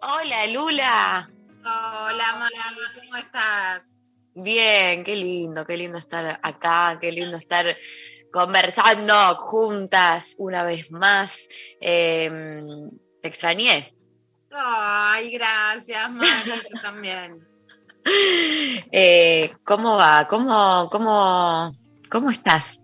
Hola, Lula. Hola, Mari, ¿cómo estás? Bien, qué lindo, qué lindo estar acá, qué lindo estar conversando juntas una vez más. Eh, te extrañé. Ay, gracias, Mari, yo también. Eh, ¿Cómo va? ¿Cómo, cómo, cómo estás?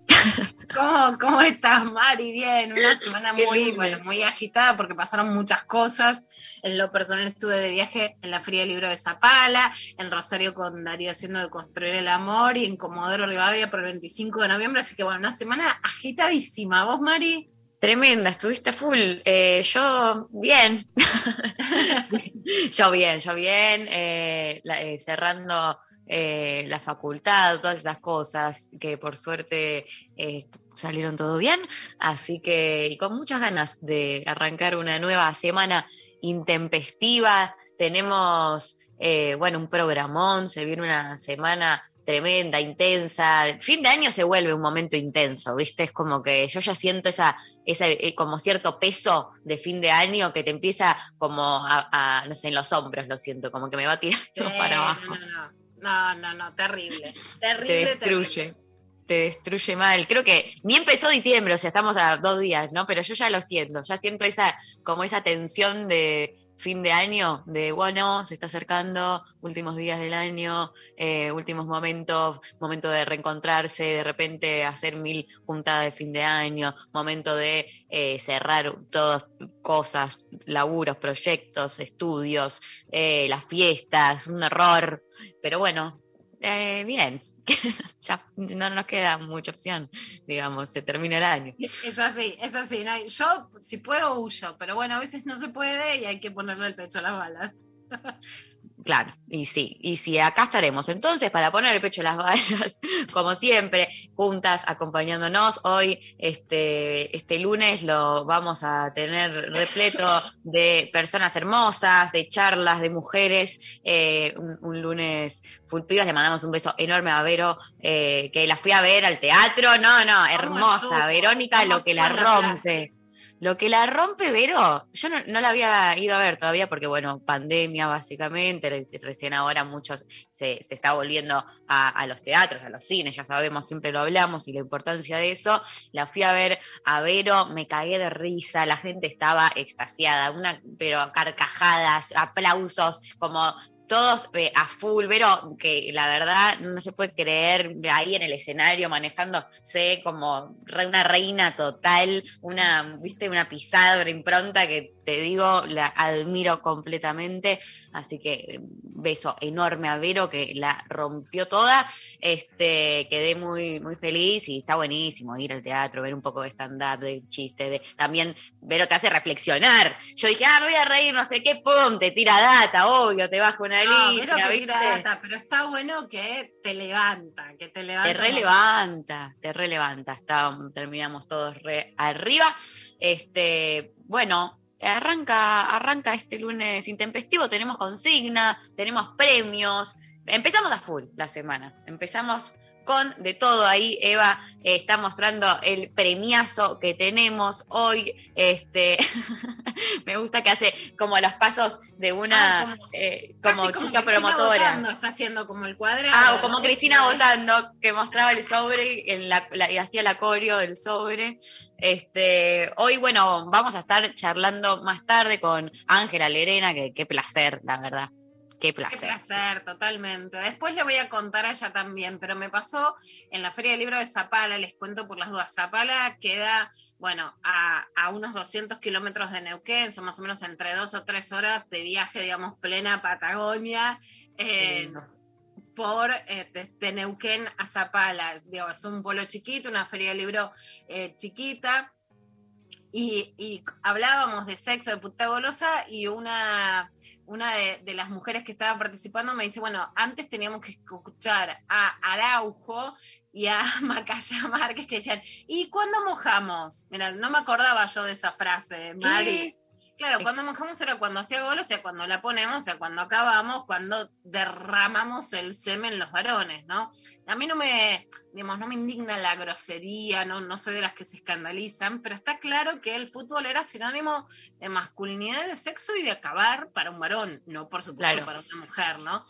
¿Cómo, ¿Cómo estás, Mari? Bien, una semana muy, bueno, muy agitada porque pasaron muchas cosas. En lo personal estuve de viaje en la del Libro de Zapala, en Rosario con Darío haciendo de Construir el Amor y en Comodoro Rivadavia por el 25 de noviembre. Así que bueno, una semana agitadísima. ¿Vos, Mari? Tremenda, estuviste full. Eh, yo bien. yo bien, yo bien. eh, la- eh, cerrando eh, la facultad, todas esas cosas que por suerte eh, salieron todo bien. Así que, y con muchas ganas de arrancar una nueva semana intempestiva. Tenemos, eh, bueno, un programón, se viene una semana tremenda, intensa. Fin de año se vuelve un momento intenso, ¿viste? Es como que yo ya siento esa, ese eh, como cierto peso de fin de año que te empieza como a, a, no sé, en los hombros, lo siento, como que me va tirando para abajo. no, no, no, no, no, no, terrible. Te Terrible, destruye. terrible. Te destruye mal. Creo que ni empezó diciembre, o sea, estamos a dos días, ¿no? Pero yo ya lo siento, ya siento esa, como esa tensión de fin de año, de bueno, se está acercando, últimos días del año, eh, últimos momentos, momento de reencontrarse, de repente hacer mil juntadas de fin de año, momento de eh, cerrar todas cosas, laburos, proyectos, estudios, eh, las fiestas, un error, pero bueno, eh, bien. ya no nos queda mucha opción, digamos, se termina el año. Es así, es así. Yo, si puedo, huyo, pero bueno, a veces no se puede y hay que ponerle el pecho a las balas. Claro, y sí, y sí, acá estaremos entonces para poner el pecho a las vallas, como siempre, juntas, acompañándonos. Hoy, este, este lunes, lo vamos a tener repleto de personas hermosas, de charlas, de mujeres. eh, un, un lunes full pibas, le mandamos un beso enorme a Vero, eh, que la fui a ver al teatro. No, no, hermosa. Verónica, ¿Cómo lo que la rompe. Lo que la rompe, Vero, yo no, la había ido a ver todavía porque, bueno, pandemia básicamente, re- recién ahora muchos se, se está volviendo a, a los teatros, a los cines, ya sabemos, siempre lo hablamos y la importancia de eso. La fui a ver a Vero, me cagué de risa, la gente estaba extasiada, una, pero carcajadas, aplausos, como todos eh, a full, Vero, que la verdad no se puede creer ahí en el escenario manejándose como una reina total, una, viste, una pisada, una impronta que te digo, la admiro completamente. Así que eh, beso enorme a Vero que la rompió toda. Este, quedé muy, muy feliz y está buenísimo ir al teatro, ver un poco de stand-up, de chiste, de también Vero te hace reflexionar. Yo dije, ah, me voy a reír, no sé qué, pum, te tira data, obvio, te baja una No, línea, pero, que ¿viste? tira data, pero está bueno que te levanta, que te levanta. Te relevanta, te relevanta. Está, terminamos todos re arriba. Este, bueno, arranca, arranca este lunes intempestivo. Tenemos consigna, tenemos premios. Empezamos a full la semana. Empezamos con de todo ahí. Eva eh, está mostrando el premiazo que tenemos hoy. Este, me gusta que hace como los pasos de una Ah, como- eh, como como chica Cristina promotora. votando, está haciendo como el cuadrado. Ah, o como Cristina votando, que mostraba el sobre en la, la- y hacía el acorio del sobre. Este, hoy, bueno, vamos a estar charlando más tarde con Ángela Lerena, que qué placer, la verdad. Qué placer. Qué placer, totalmente. Después le voy a contar a ella también, pero me pasó en la Feria del Libro de Zapala, les cuento por las dudas. Zapala queda, bueno, a, a unos 200 kilómetros de Neuquén, son más o menos entre dos o tres horas de viaje, digamos, plena Patagonia. Eh, por eh, de, Neuquén a Zapala. Digo, es un pueblo chiquito, una feria de libro eh, chiquita. Y, y, hablábamos de sexo, de puta golosa, y una, una de, las mujeres que estaba participando me dice, bueno, antes teníamos que escuchar a Araujo y a Macaya Márquez que decían, ¿y cuándo mojamos? Mira, no me acordaba yo de esa frase, Mari. Claro, cuando mojamos era cuando hacía gol, o sea, cuando la ponemos, o sea, cuando acabamos, cuando derramamos el semen los varones, ¿no? A mí no me, digamos, no me indigna la grosería, no, no soy de las que se escandalizan, pero está claro que el fútbol era sinónimo de masculinidad, de sexo y de acabar para un varón, no por supuesto claro. para una mujer, ¿no?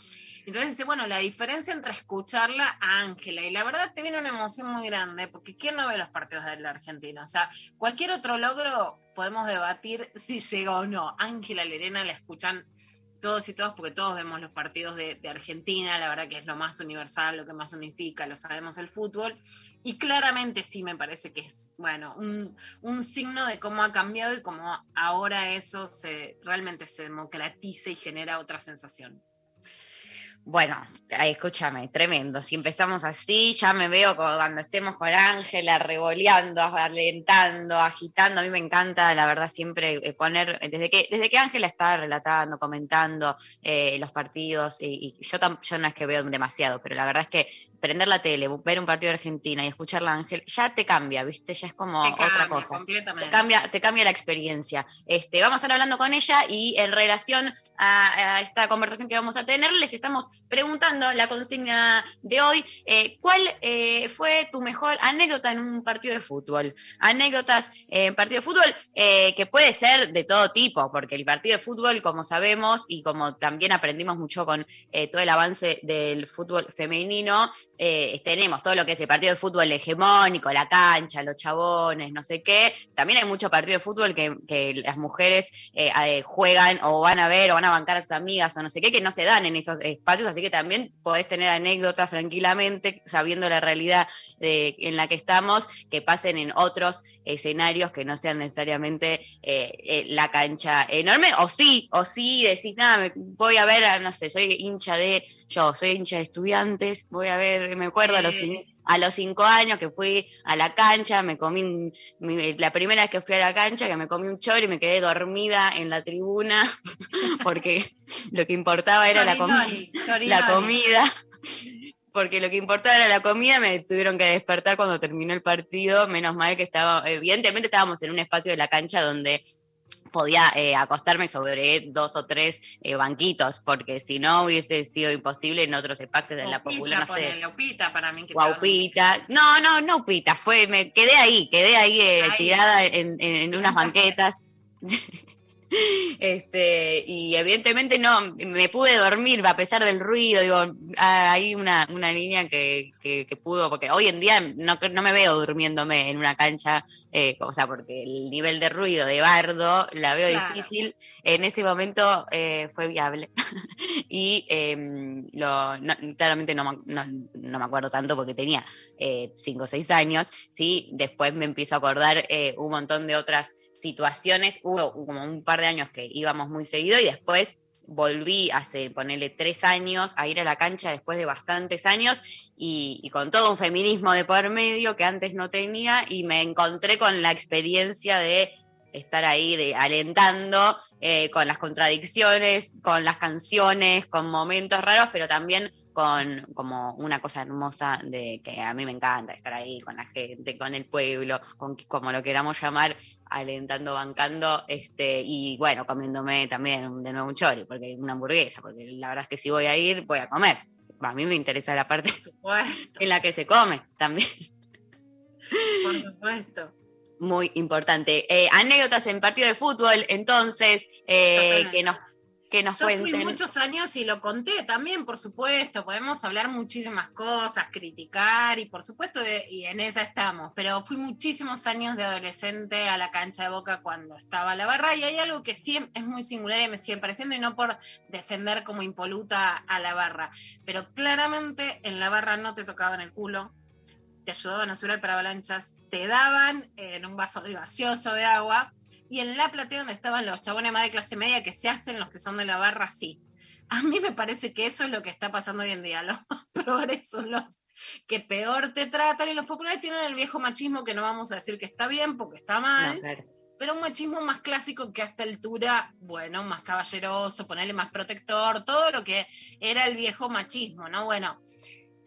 Entonces dice, bueno, la diferencia entre escucharla a Ángela y la verdad te viene una emoción muy grande, porque ¿quién no ve los partidos de la Argentina? O sea, cualquier otro logro podemos debatir si llega o no. Ángela Lerena la escuchan todos y todos, porque todos vemos los partidos de, de, Argentina, la verdad que es lo más universal, lo que más unifica, lo sabemos el fútbol, y claramente sí me parece que es, bueno, un, un signo de cómo ha cambiado y cómo ahora eso se, realmente se democratiza y genera otra sensación. Bueno, escúchame, tremendo. Si empezamos así, ya me veo cuando estemos con Ángela revoleando, alentando, agitando. A mí me encanta, la verdad, siempre eh, poner, desde que desde que Ángela estaba relatando, comentando eh, los partidos, y, y yo, yo no es que veo demasiado, pero la verdad es que prender la tele, ver un partido de Argentina y escucharla Ángel, ya te cambia, ¿viste? Ya es como te otra cambia, cosa. Completamente. Te cambia, te cambia la experiencia. Este, vamos a estar hablando con ella y en relación a, a esta conversación que vamos a tener, les estamos preguntando la consigna de hoy, eh, ¿cuál eh, fue tu mejor anécdota en un partido de fútbol? Anécdotas en partido de fútbol eh, que puede ser de todo tipo, porque el partido de fútbol, como sabemos y como también aprendimos mucho con eh, todo el avance del fútbol femenino, eh, tenemos todo lo que es el partido de fútbol hegemónico, la cancha, los chabones, no sé qué. También hay mucho partido de fútbol que, las mujeres eh, juegan o van a ver o van a bancar a sus amigas o no sé qué, que no se dan en esos espacios, así que también podés tener anécdotas tranquilamente, sabiendo la realidad de, en la que estamos, que pasen en otros escenarios que no sean necesariamente eh, la cancha enorme, o sí, o sí, decís, nada, voy a ver, no sé, soy hincha de yo soy hincha de estudiantes, voy a ver, me acuerdo a los, a los cinco años que fui a la cancha, me comí, mi, la primera vez que fui a la cancha, que me comí un chor y me quedé dormida en la tribuna, porque lo que importaba era la, comi la comida. Porque lo que importaba era la comida, me tuvieron que despertar cuando terminó el partido. Menos mal que estaba, evidentemente estábamos en un espacio de la cancha donde podía eh, acostarme sobre dos o tres eh, banquitos, porque si no hubiese sido imposible en otros espacios de la popular, no sé. Upita para mí. Que Guaupita. No, no, no Upita, fue, me quedé ahí, quedé ahí, eh, ahí. tirada en, en, en unas banquetas. Este, y evidentemente no, me pude dormir a pesar del ruido, digo, hay una, una niña que, que, que, pudo, porque hoy en día no, no me veo durmiéndome en una cancha, eh, o sea, porque el nivel de ruido de bardo la veo claro. difícil, en ese momento eh, fue viable. y eh, lo, no, claramente no, no, no, me acuerdo tanto porque tenía 5 o 6 años, sí, después me empiezo a acordar eh, un montón de otras situaciones, hubo como un par de años que íbamos muy seguido y después volví hace, ponerle tres años a ir a la cancha después de bastantes años y, y, con todo un feminismo de por medio que antes no tenía y me encontré con la experiencia de estar ahí de, alentando eh, con las contradicciones, con las canciones, con momentos raros, pero también con como una cosa hermosa de que a mí me encanta estar ahí con la gente, con el pueblo, con como lo queramos llamar, alentando, bancando, este, y bueno, comiéndome también de nuevo un chori, porque una hamburguesa, porque la verdad es que si voy a ir, voy a comer. A mí me interesa la parte en la que se come también. Por supuesto muy importante. Eh, anécdotas en partido de fútbol, entonces, eh, que nos que nos Yo cuenten. fui muchos años y lo conté también, por supuesto. Podemos hablar muchísimas cosas, criticar y por supuesto, de- y en esa estamos. Pero fui muchísimos años de adolescente a la cancha de boca cuando estaba la barra y hay algo que sí es muy singular y me sigue pareciendo y no por defender como impoluta a la barra. Pero claramente en la barra no te tocaban el culo, te ayudaban a subir al avalanchas, te daban en un vaso de gaseoso de agua y en la platea donde estaban los chabones más de clase media que se hacen los que son de la barra, sí. A mí me parece que eso es lo que está pasando hoy en día. Los más progres son los que peor te tratan y los populares tienen el viejo machismo que no vamos a decir que está bien porque está mal, No, claro. pero un machismo más clásico que a esta altura, bueno, más caballeroso, ponerle más protector, todo lo que era el viejo machismo, ¿no? Bueno,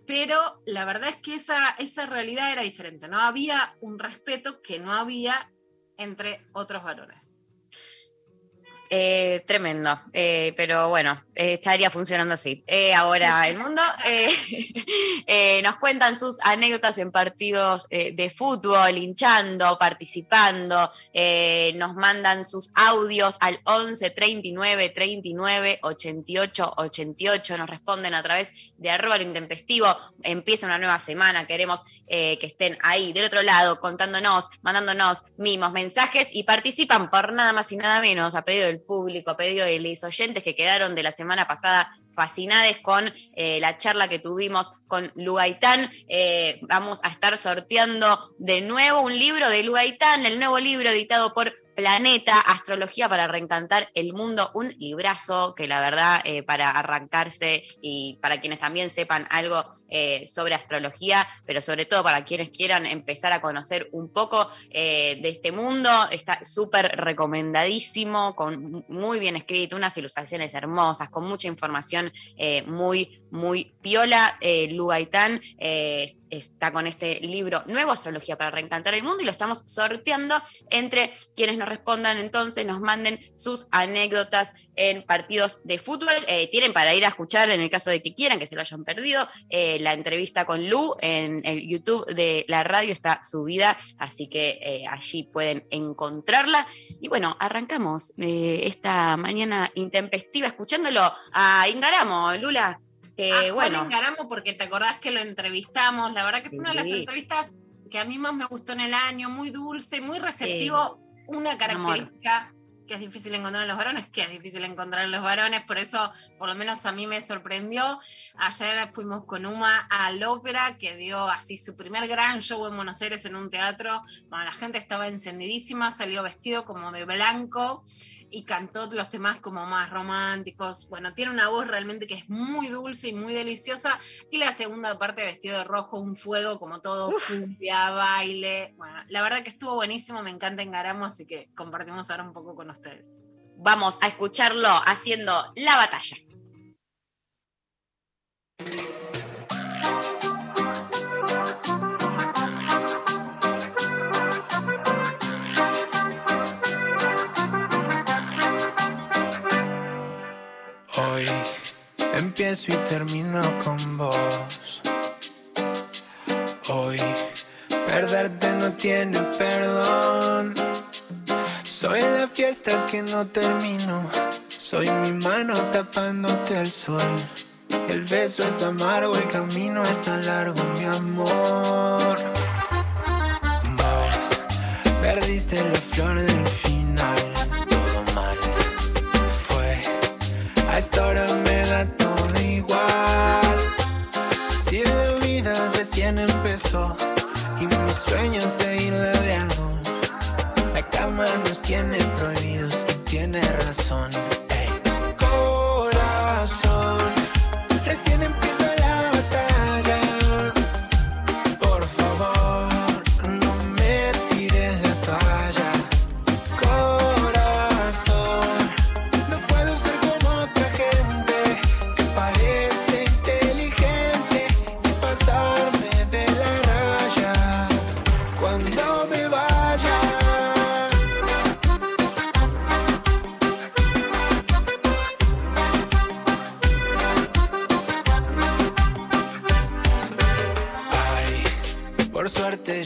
pero la verdad es que esa, esa realidad era diferente, no había un respeto que no había entre otros varones. Eh, tremendo, eh, pero bueno, eh, estaría funcionando así. Eh, ahora el mundo nos cuentan sus anécdotas en partidos de fútbol, hinchando, participando, nos mandan sus audios al 11 39 39 88 88, nos responden a través de arroba intempestivo, empieza una nueva semana, queremos que estén ahí del otro lado contándonos, mandándonos mimos, mensajes y participan por nada más y nada menos a pedido del público, pedido de los oyentes que quedaron de la semana pasada fascinades con eh, la charla que tuvimos con Lugaitán. Eh, vamos a estar sorteando de nuevo un libro de Lugaitán, el nuevo libro editado por Planeta, Astrología para Reencantar el Mundo, un librazo que la verdad eh, para arrancarse y para quienes también sepan algo eh, sobre astrología, pero sobre todo para quienes quieran empezar a conocer un poco eh, de este mundo, está súper recomendadísimo, con muy bien escrito, unas ilustraciones hermosas, con mucha información eh, muy, muy piola. Lugaitán está con este libro Nuevo Astrología para Reencantar el Mundo y lo estamos sorteando entre quienes nos respondan entonces, nos manden sus anécdotas en partidos de fútbol. Eh, tienen para ir a escuchar, en el caso de que quieran, que se lo hayan perdido, eh, la entrevista con Lu en el YouTube de la radio está subida, así que eh, allí pueden encontrarla. Y bueno, arrancamos esta mañana intempestiva escuchándolo a Ingaramo, Lula. Que a Juan bueno, Engaramo, porque te acordás que lo entrevistamos, la verdad que fue una de las entrevistas que a mí más me gustó en el año, muy dulce, muy receptivo, una característica que es difícil encontrar en los varones, que es difícil encontrar en los varones, por eso por lo menos a mí me sorprendió. Ayer fuimos con Uma al ópera, que dio así su primer gran show en Buenos Aires en un teatro. Bueno, la gente estaba encendidísima, salió vestido como de blanco y cantó los temas como más románticos. Bueno, tiene una voz realmente que es muy dulce y muy deliciosa. Y la segunda parte vestido de rojo, un fuego como todo, cumbia, baile. Bueno, la verdad que estuvo buenísimo, me encanta Engaramo, así que compartimos ahora un poco con ustedes. vamos a escucharlo haciendo la batalla. Empiezo y termino con vos. Hoy perderte no tiene perdón. Soy la fiesta que no termino. Soy mi mano tapándote el sol. El beso es amargo, el camino es tan largo, mi amor. Vos perdiste la flor del final. Todo mal fue. A esta hora me da todo Si la vida recién empezó y mis sueños a dos. La cama nos tiene Ay,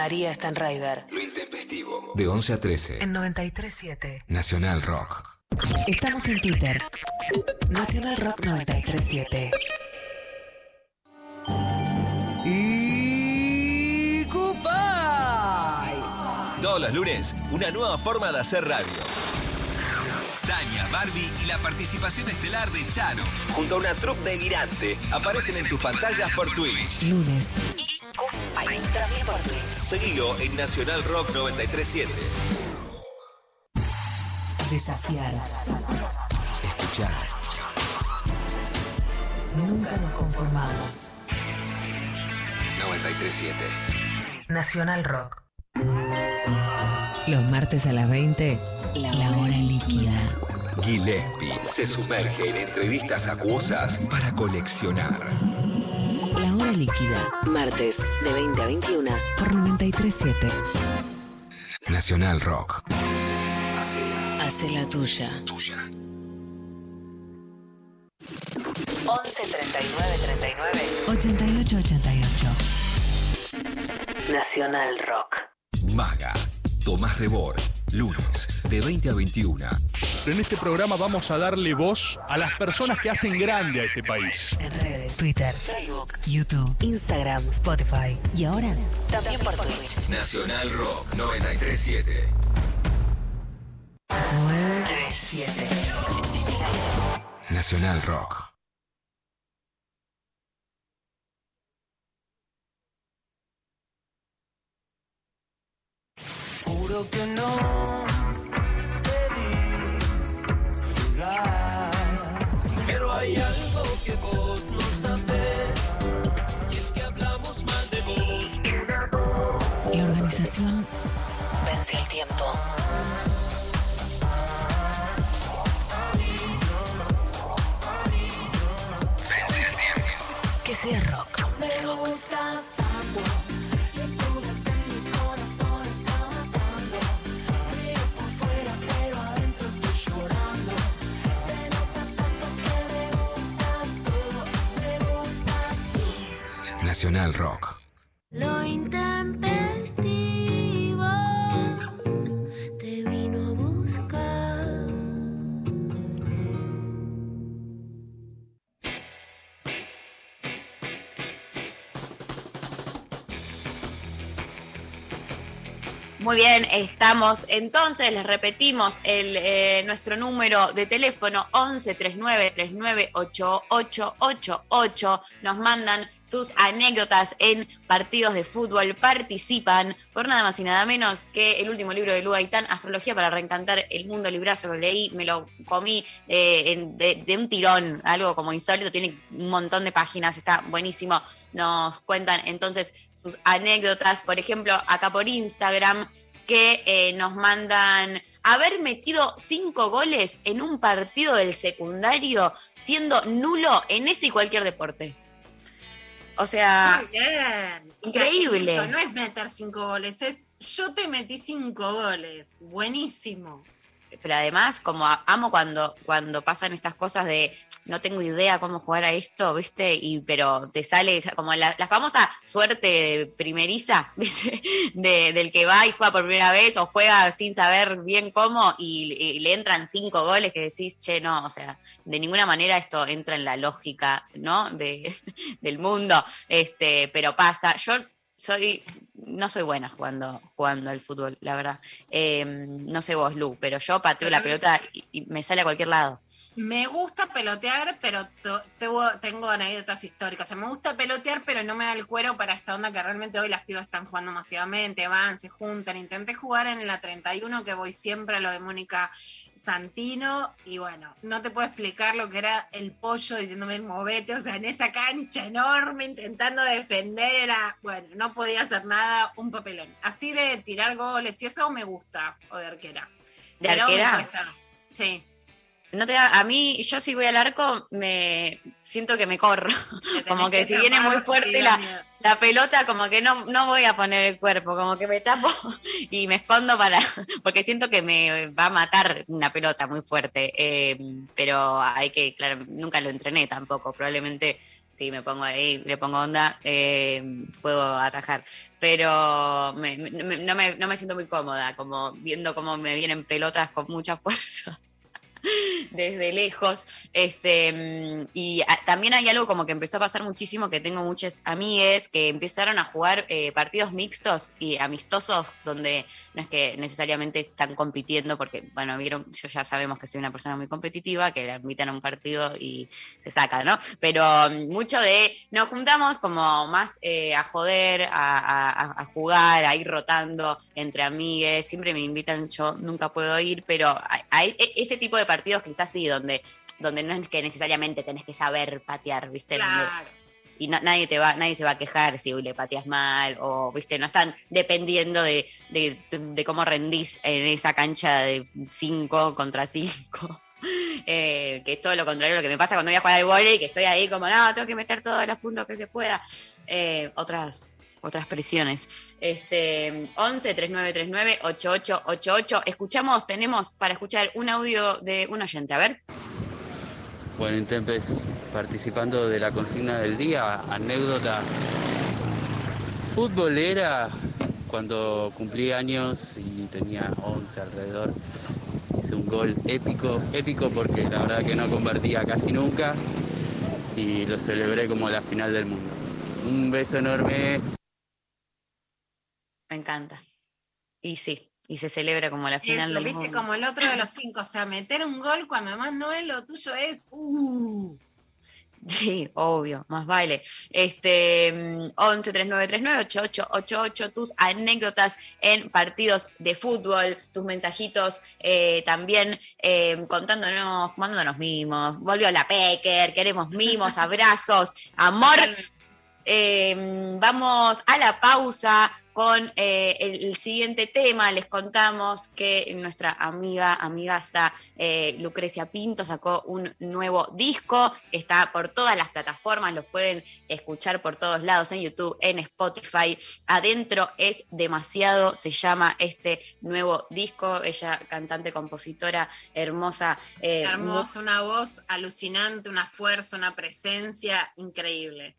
María Stanraiver. Lo intempestivo. De 11 a 13. En 93.7. Nacional Rock. Estamos en Twitter. Nacional Rock 93.7. Y Cupay. Todos los lunes, una nueva forma de hacer radio. Daña, Barbie y la participación estelar de Chano, junto a una troupe delirante, aparecen en tus pantallas por Twitch. Lunes. Seguilo en Nacional Rock 937. Desafiar. Escuchar. Nunca nos conformamos. 937. Nacional Rock. Los martes a las 20, la hora líquida. Gillespie se sumerge en entrevistas acuosas para coleccionar. Hora líquida. Martes de 20 a 21 por 93.7. Nacional Rock. Hace la tuya. Tuya. 11 39 39 88 88. Nacional Rock. Maga. Tomás Rebor. Lunes, de 20 a 21. En este programa vamos a darle voz a las personas que hacen grande a este país. En redes, Twitter, Facebook, YouTube, Instagram, Spotify y ahora también por Twitch. Nacional Rock 937. 937. Nacional Rock. Juro que no vi llegar. Pero hay algo que vos no sabes. Y es que hablamos mal de vos. La organización vence el tiempo. Vence el tiempo. Que sea. Rock. Nacional Rock. Muy bien, estamos. Entonces, les repetimos el, eh, nuestro número de teléfono 11 39 39 8888. Nos mandan sus anécdotas en partidos de fútbol. Participan por nada más y nada menos que el último libro de Lu Gaitán, Astrología para reencantar el mundo librazo. Lo leí, me lo comí eh, en- de, de un tirón, algo como insólito. Tiene un montón de páginas, está buenísimo. Nos cuentan entonces sus anécdotas, por ejemplo, acá por Instagram, que eh, nos mandan haber metido cinco goles en un partido del secundario siendo nulo en ese y cualquier deporte. O sea, Muy bien. O sea, increíble. no es meter cinco goles, es yo te metí cinco goles. Buenísimo. pero además, como amo cuando, cuando pasan estas cosas de no tengo idea cómo jugar a esto, ¿viste? Y pero te sale como la, la famosa suerte primeriza, ¿viste? De- del que va y juega por primera vez o juega sin saber bien cómo y, y le entran cinco goles que decís, che, no, o sea, de ninguna manera esto entra en la lógica, ¿no? De, del mundo, este, pero pasa. Yo soy, no soy buena jugando, jugando al fútbol, la verdad. Eh, no sé vos, Lu, pero yo pateo la pelota y, y me sale a cualquier lado. Me gusta pelotear, pero tengo, anécdotas históricas. O sea, me gusta pelotear, pero no me da el cuero para esta onda que realmente hoy las pibas están jugando masivamente, van, se juntan. Intenté jugar en la 31, que voy siempre a lo de Mónica Santino, y bueno, no te puedo explicar lo que era el pollo diciéndome movete, o sea, en esa cancha enorme, intentando defender, era, bueno, no podía hacer nada, un papelón. Así de tirar goles y eso me gusta, o de arquera. ¿De Pero arquera? Sí. No te da, a mí, yo si voy al arco, me siento que me corro. Como que si viene muy fuerte la-. La pelota, como que no, no voy a poner el cuerpo, como que me tapo y me escondo para, porque siento que me va a matar una pelota muy fuerte. eh, pero hay que, claro, nunca lo entrené tampoco. Probablemente si me pongo ahí, le pongo onda, eh, puedo atajar. Pero me- me- no, me, no me siento muy cómoda, como viendo cómo me vienen pelotas con mucha fuerza. desde lejos. Este, mm, y también hay algo como que empezó a pasar muchísimo, que tengo muchas amigues que empezaron a jugar eh, partidos mixtos y amistosos, donde no es que necesariamente están compitiendo, porque, bueno, vieron, yo ya sabemos que soy una persona muy competitiva, que la invitan a un partido y se saca, ¿no? Pero mm, mucho de, nos juntamos como más eh, a joder, a jugar, a ir rotando entre amigues, siempre me invitan, yo nunca puedo ir, pero hay, hay e- ese tipo de partidos quizás sí, donde, donde no es que necesariamente tenés que saber patear, ¿viste? Claro. y no- nadie te va, nadie se va a quejar si le pateas mal, o viste, no están dependiendo de, de- de cómo rendís en esa cancha de 5 contra 5. que es todo lo contrario a lo que me pasa cuando voy a jugar al vóley, que estoy ahí como, no, tengo que meter todos los puntos que se pueda. Eh, otras, otras presiones. Este, 11 3939 8888. Escuchamos, tenemos para escuchar un audio de un oyente. A ver. Bueno, Intempes, participando de la consigna del día, anécdota futbolera, cuando cumplí años y tenía 11 alrededor, hice un gol épico, épico porque la verdad que no convertía casi nunca y lo celebré como la final del mundo. Un beso enorme. Me encanta. Y sí, y se celebra como la final Eso, del viste, mundo. como el otro de los cinco. O sea, meter un gol cuando además no es lo tuyo es. Uh. Sí, obvio, más vale. Este, mm, 11 3939 8888, tus anécdotas en partidos de fútbol, tus mensajitos eh, también eh, contándonos, mandándonos mimos. Volvió la Pecker, queremos mimos, abrazos, amor. Eh, vamos a la pausa con eh, el, el siguiente tema. Les contamos que nuestra amiga, amigaza eh, Lucrecia Pinto sacó un nuevo disco. Está por todas las plataformas, lo pueden escuchar por todos lados, en YouTube, en Spotify. Adentro es demasiado, se llama este nuevo disco. Ella, cantante, compositora, hermosa. eh, Hermosa, una voz alucinante, una fuerza, una presencia increíble.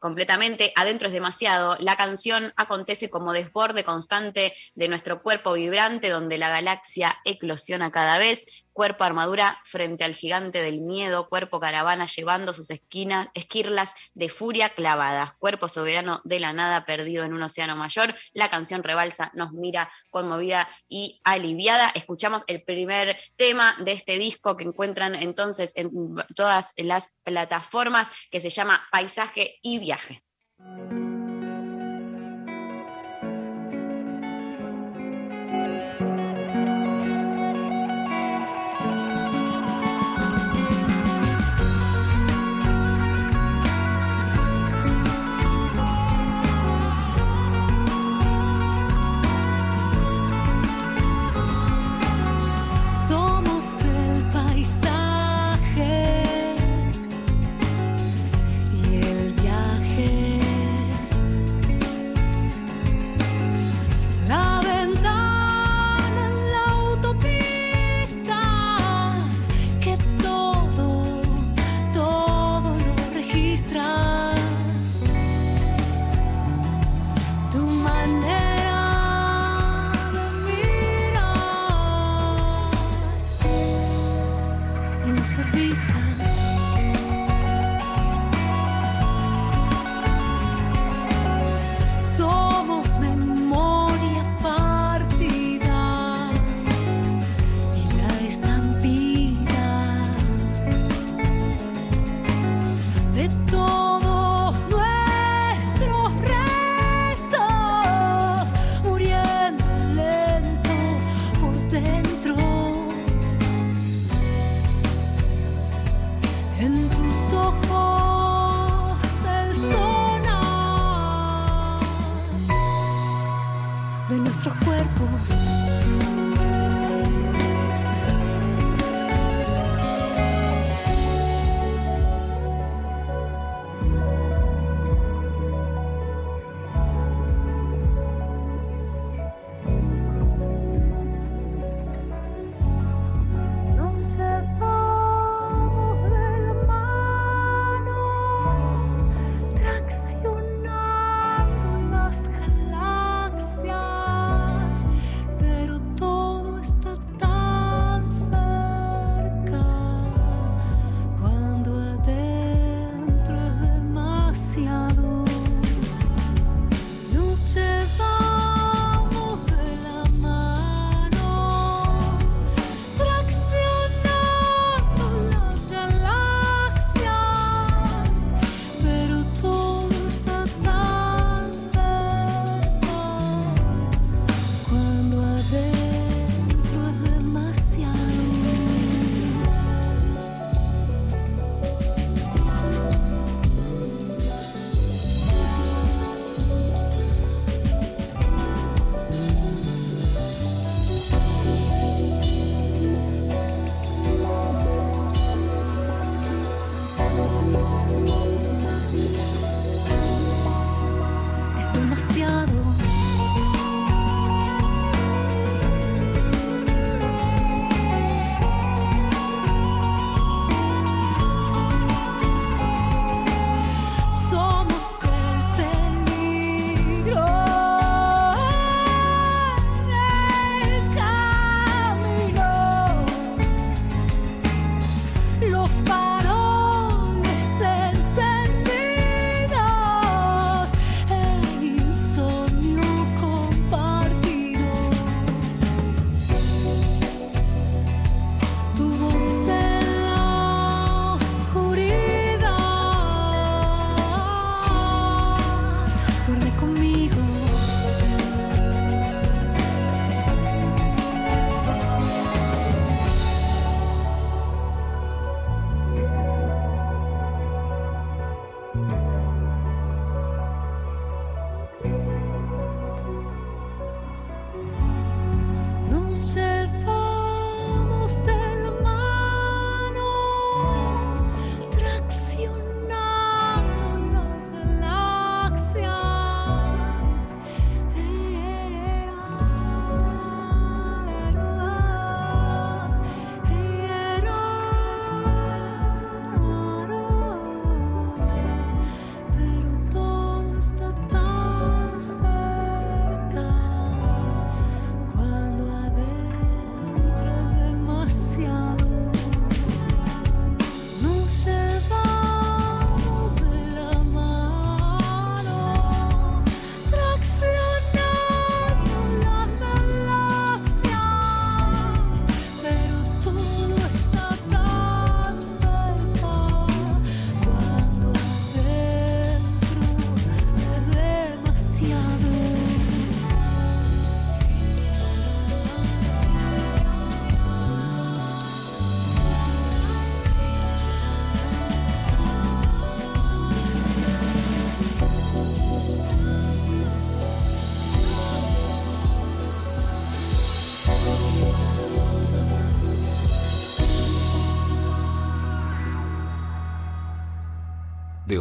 Completamente, adentro es demasiado. La canción acontece como desborde constante de nuestro cuerpo vibrante, donde la galaxia eclosiona cada vez. Cuerpo armadura frente al gigante del miedo, cuerpo caravana llevando sus esquinas, esquirlas de furia clavadas, cuerpo soberano de la nada perdido en un océano mayor. La canción rebalsa, nos mira conmovida y aliviada. Escuchamos el primer tema de este disco que encuentran entonces en todas las plataformas que se llama Paisaje y Viaje.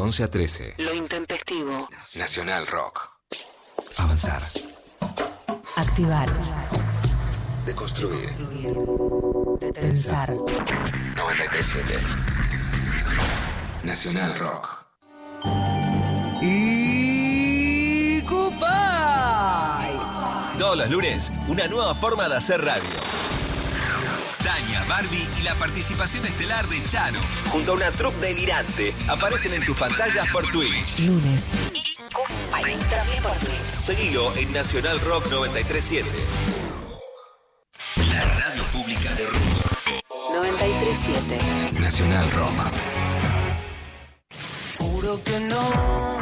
11 a 13. Lo intempestivo. Nacional Rock. Avanzar. Activar. Deconstruir. Pensar. 937. Nacional Rock. Y. Todos los lunes, una nueva forma de hacer radio. Tania, Barbie y la participación estelar de Charo, junto a una troupe delirante, aparecen en tus pantallas por Twitch. Lunes. También por Twitch. Seguilo en Nacional Rock 937. La radio pública de rock. 937. Nacional Rock. Juro que no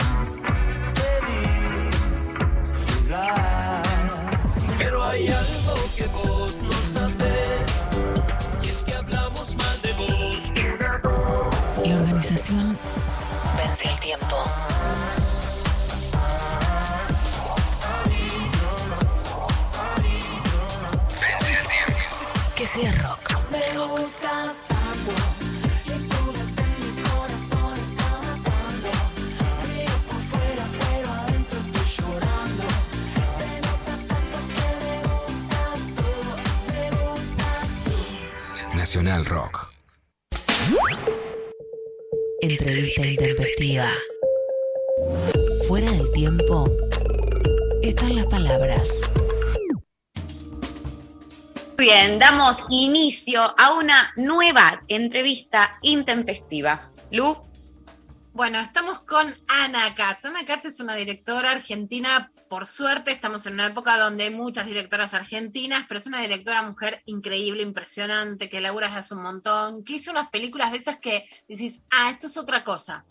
vence el tiempo. Vence el tiempo. Que sea rock. Me gustas tanto. Y tú desde mi corazón está matando. Río por fuera, pero adentro estoy llorando. Se nota tanto que me gustas tú. Me gustas tú. Nacional Rock. Entrevista intempestiva. Fuera del tiempo están las palabras. Bien, damos inicio a una nueva entrevista intempestiva. Lu, Bueno, estamos con Ana Katz. Ana Katz es una directora argentina. Por suerte, estamos en una época donde hay muchas directoras argentinas, pero es una directora mujer increíble, impresionante, que labura hace un montón, que hizo unas películas de esas que decís, ah, esto es otra cosa.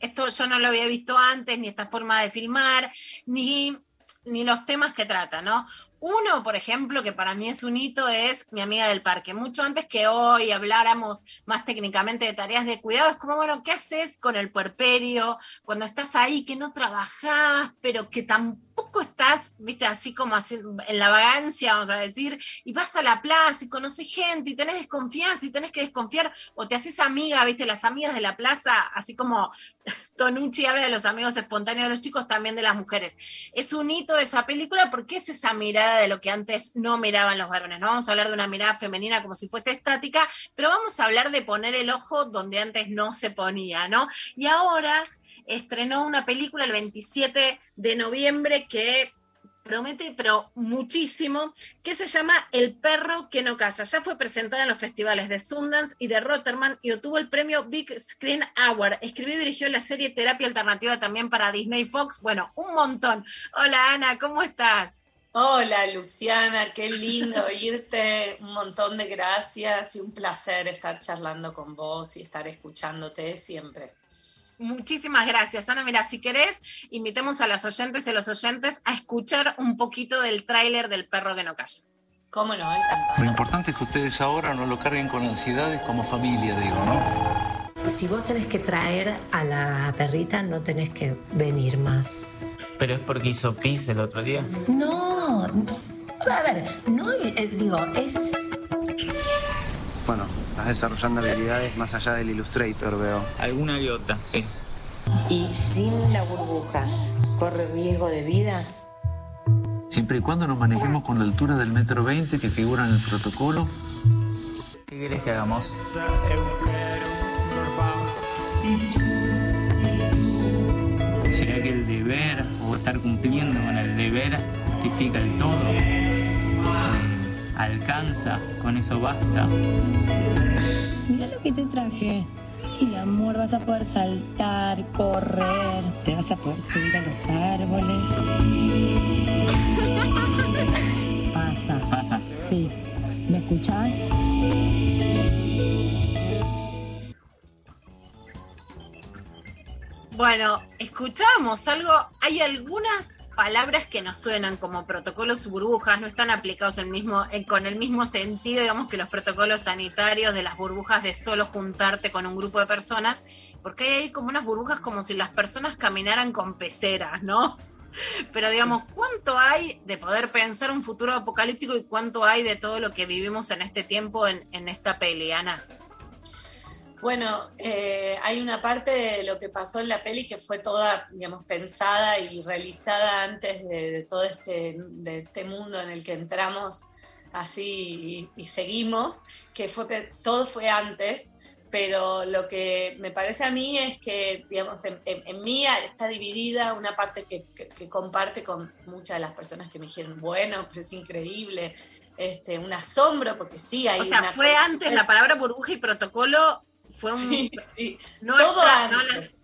Esto yo no lo había visto antes, ni esta forma de filmar, ni, ni los temas que trata, ¿no? Uno, por ejemplo, que para mí es un hito, es mi amiga del parque. Mucho antes que hoy habláramos más técnicamente de tareas de cuidado, es como, bueno, ¿qué haces con el puerperio cuando estás ahí, que no trabajás, pero que tampoco estás, viste, así como en la vagancia, vamos a decir, y vas a la plaza y conoces gente y tenés desconfianza y tenés que desconfiar, o te haces amiga, viste, las amigas de la plaza, así como Tonucci habla de los amigos espontáneos de los chicos, también de las mujeres. Es un hito de esa película porque es esa mirada de lo que antes no miraban los varones. No vamos a hablar de una mirada femenina como si fuese estática, pero vamos a hablar de poner el ojo donde antes no se ponía, ¿no? Y ahora estrenó una película el 27 de noviembre que promete, pero muchísimo, que se llama El perro que no calla. Ya fue presentada en los festivales de Sundance y de Rotterdam y obtuvo el premio Big Screen Award. Escribió y dirigió la serie Terapia Alternativa también para Disney Fox. Bueno, un montón. Hola Ana, ¿cómo estás? Hola Luciana, qué lindo oírte, un montón de gracias y un placer estar charlando con vos y estar escuchándote siempre. Muchísimas gracias, Ana. Mira, si querés, invitemos a las oyentes y los oyentes a escuchar un poquito del tráiler del perro que no calla. ¿Cómo no? Encantado. Lo importante es que ustedes ahora no lo carguen con ansiedades como familia, digo, ¿no? Si vos tenés que traer a la perrita, no tenés que venir más. ¿Pero es porque hizo pis el otro día? No, no. a ver, no, eh, digo, es... Bueno, estás desarrollando habilidades más allá del Illustrator, veo. Alguna idiota, sí. Y sin la burbuja, ¿corre riesgo de vida? Siempre y cuando nos manejemos con la altura del metro 20 que figura en el protocolo. ¿Qué querés que hagamos? ¿Será que el deber o estar cumpliendo con el deber justifica el todo? ¿Alcanza? ¿Con eso basta? Mira lo que te traje. Sí, amor, vas a poder saltar, correr, te vas a poder subir a los árboles. Pasa, pasa. Sí, ¿me escuchás? Bueno, escuchamos algo, hay algunas palabras que nos suenan como protocolos burbujas, no están aplicados el mismo, eh, con el mismo sentido, digamos, que los protocolos sanitarios de las burbujas de solo juntarte con un grupo de personas, porque hay como unas burbujas como si las personas caminaran con peceras, ¿no? Pero digamos, ¿cuánto hay de poder pensar un futuro apocalíptico y cuánto hay de todo lo que vivimos en este tiempo en, en esta peli, Ana? Bueno, eh, hay una parte de lo que pasó en la peli que fue toda, digamos, pensada y realizada antes de, de todo este, de este mundo en el que entramos así y, y seguimos, que fue todo fue antes, pero lo que me parece a mí es que, digamos, en, en- en mí está dividida una parte que, que- que comparte con muchas de las personas que me dijeron, bueno, pero es increíble, este, un asombro, porque sí hay O sea, una fue antes la palabra burbuja y protocolo, fue un... Sí, sí. No Todo está- no antes. la-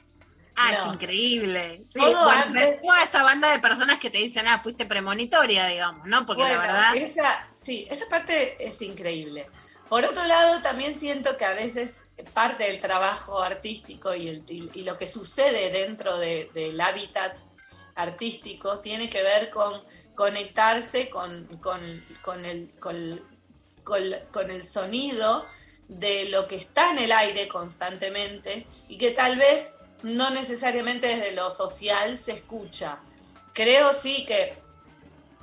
Ah, es increíble. Sí, Todo bueno, antes. toda esa banda de personas que te dicen, ah, fuiste premonitoria, digamos, ¿no? Porque Bueno, la verdad... esa, sí, esa parte es increíble. Por otro lado, también siento que a veces parte del trabajo artístico y, el- y- y lo que sucede dentro de- del hábitat artístico tiene que ver con conectarse con, con- con el, con- con el sonido de lo que está en el aire constantemente y que tal vez no necesariamente desde lo social se escucha. Creo sí que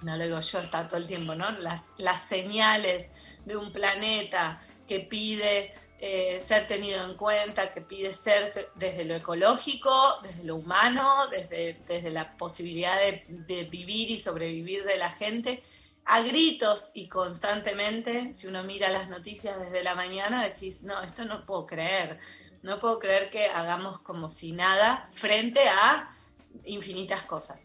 no lo digo yo, está todo el tiempo, ¿no? Las, las señales de un planeta que pide eh, ser tenido en cuenta, que pide ser desde lo ecológico, desde lo humano, desde, desde la posibilidad de, de vivir y sobrevivir de la gente, a gritos y constantemente, si uno mira las noticias desde la mañana, decís, no, esto no puedo creer, no puedo creer que hagamos como si nada frente a infinitas cosas.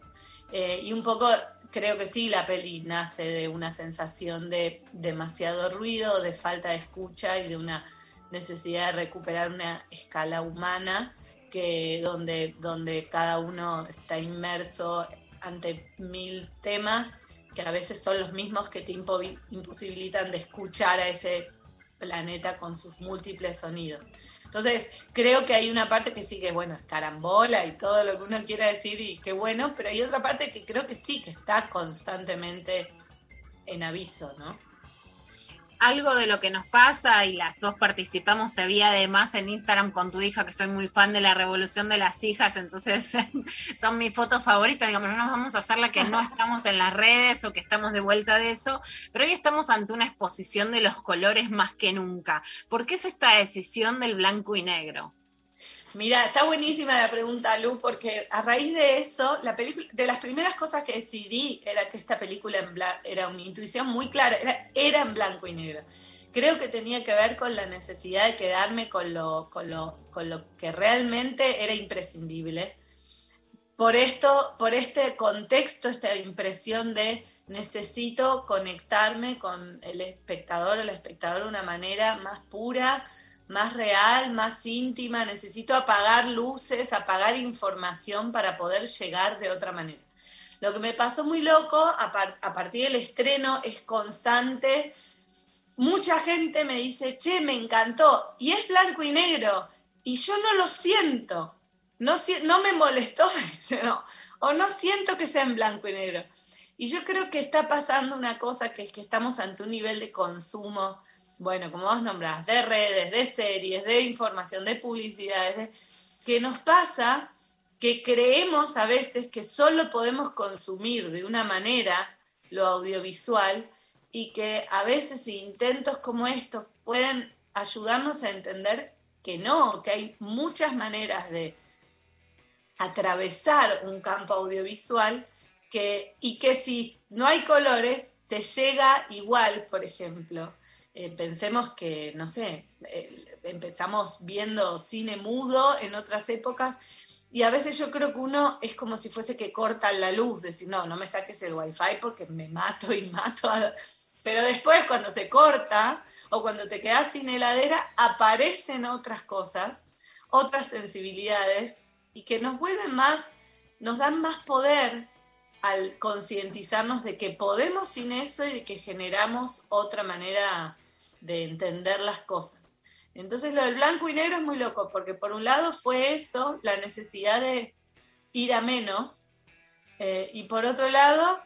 Eh, y un poco creo que sí, la peli nace de una sensación de demasiado ruido, de falta de escucha y de una necesidad de recuperar una escala humana que donde, donde cada uno está inmerso ante mil temas que a veces son los mismos que te imposibilitan de escuchar a ese planeta con sus múltiples sonidos. Entonces, creo que hay una parte que sí que, bueno, es carambola y todo lo que uno quiera decir y qué bueno, pero hay otra parte que creo que sí, que está constantemente en aviso, ¿no? Algo de lo que nos pasa y las dos participamos, te vi además en Instagram con tu hija, que soy muy fan de la revolución de las hijas, entonces son mis fotos favoritas, digamos, no nos vamos a hacer la que no estamos en las redes o que estamos de vuelta de eso, pero hoy estamos ante una exposición de los colores más que nunca. ¿Por qué es esta decisión del blanco y negro? Mira, está buenísima la pregunta, Lu, porque a raíz de eso, la de las primeras cosas que decidí era que esta película en era una intuición muy clara, era, era en blanco y negro. Creo que tenía que ver con la necesidad de quedarme con lo, con lo, con lo que realmente era imprescindible. Por esto, por este contexto, esta impresión de necesito conectarme con el espectador o la espectadora de una manera más pura, más real, más íntima, necesito apagar luces, apagar información para poder llegar de otra manera. Lo que me pasó muy loco a, par- a partir del estreno es constante. Mucha gente me dice, che, me encantó, y es blanco y negro, y yo no lo siento, no, no me molestó, no, o no siento que sea en blanco y negro. Y yo creo que está pasando una cosa que es que estamos ante un nivel de consumo bueno, como vos nombrás, de redes, de series, de información, de publicidades, de- que nos pasa que creemos a veces que solo podemos consumir de una manera lo audiovisual y que a veces intentos como estos pueden ayudarnos a entender que no, que hay muchas maneras de atravesar un campo audiovisual que, y que si no hay colores, te llega igual, por ejemplo. Eh, pensemos que, no sé, eh, empezamos viendo cine mudo en otras épocas y a veces yo creo que uno es como si fuese que cortan la luz, decir, no, no me saques el wifi porque me mato y mato. a-". Pero después cuando se corta o cuando te quedas sin heladera, aparecen otras cosas, otras sensibilidades y que nos vuelven más, nos dan más poder al concientizarnos de que podemos sin eso y de que generamos otra manera de entender las cosas. Entonces lo del blanco y negro es muy loco, porque por un lado fue eso, la necesidad de ir a menos, eh, y por otro lado,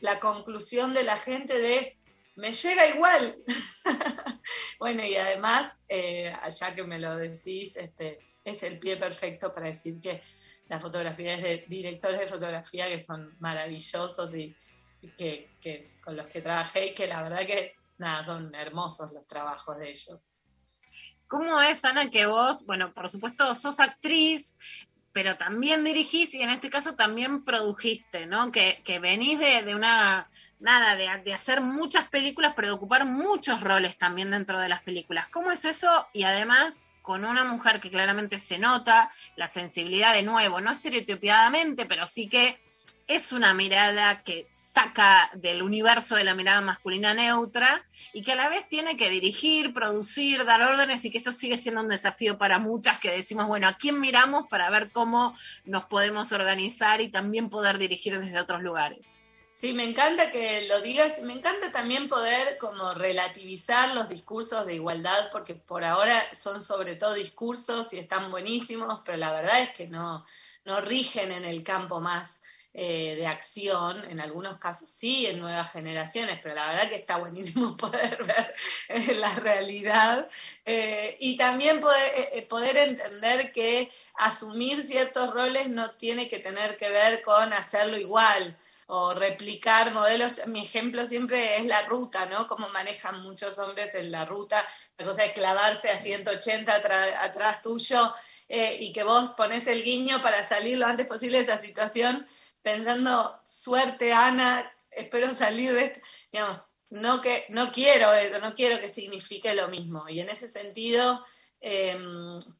la conclusión de la gente de, me llega igual. bueno, y además, eh, ya que me lo decís, este, es el pie perfecto para decir que la fotografía es de directores de fotografía que son maravillosos y, y que, que con los que trabajé y que la verdad que nada, son hermosos los trabajos de ellos. ¿Cómo es, Ana, que vos, bueno, por supuesto, sos actriz, pero también dirigís y en este caso también produjiste, ¿no? Que, que venís de, de una, nada, de, de, hacer muchas películas, pero de ocupar muchos roles también dentro de las películas. ¿Cómo es eso? Y además con una mujer que claramente se nota la sensibilidad de nuevo, no estereotipadamente, pero sí que es una mirada que saca del universo de la mirada masculina neutra y que a la vez tiene que dirigir, producir, dar órdenes y que eso sigue siendo un desafío para muchas que decimos, bueno, ¿a quién miramos para ver cómo nos podemos organizar y también poder dirigir desde otros lugares? Sí, me encanta que lo digas. Me encanta también poder como relativizar los discursos de igualdad, porque por ahora son sobre todo discursos y están buenísimos, pero la verdad es que no, no rigen en el campo más eh, de acción, en algunos casos sí, en nuevas generaciones, pero la verdad que está buenísimo poder ver eh, la realidad. Eh, y también poder, poder entender que asumir ciertos roles no tiene que tener que ver con hacerlo igual o replicar modelos. Mi ejemplo siempre es la ruta, ¿no? Cómo manejan muchos hombres en la ruta, la cosa es clavarse a 180 atrás tuyo eh, y que vos pones el guiño para salir lo antes posible de esa situación, pensando, suerte Ana, espero salir de esta, digamos, no, que, no quiero no quiero que signifique lo mismo. Y en ese sentido, eh,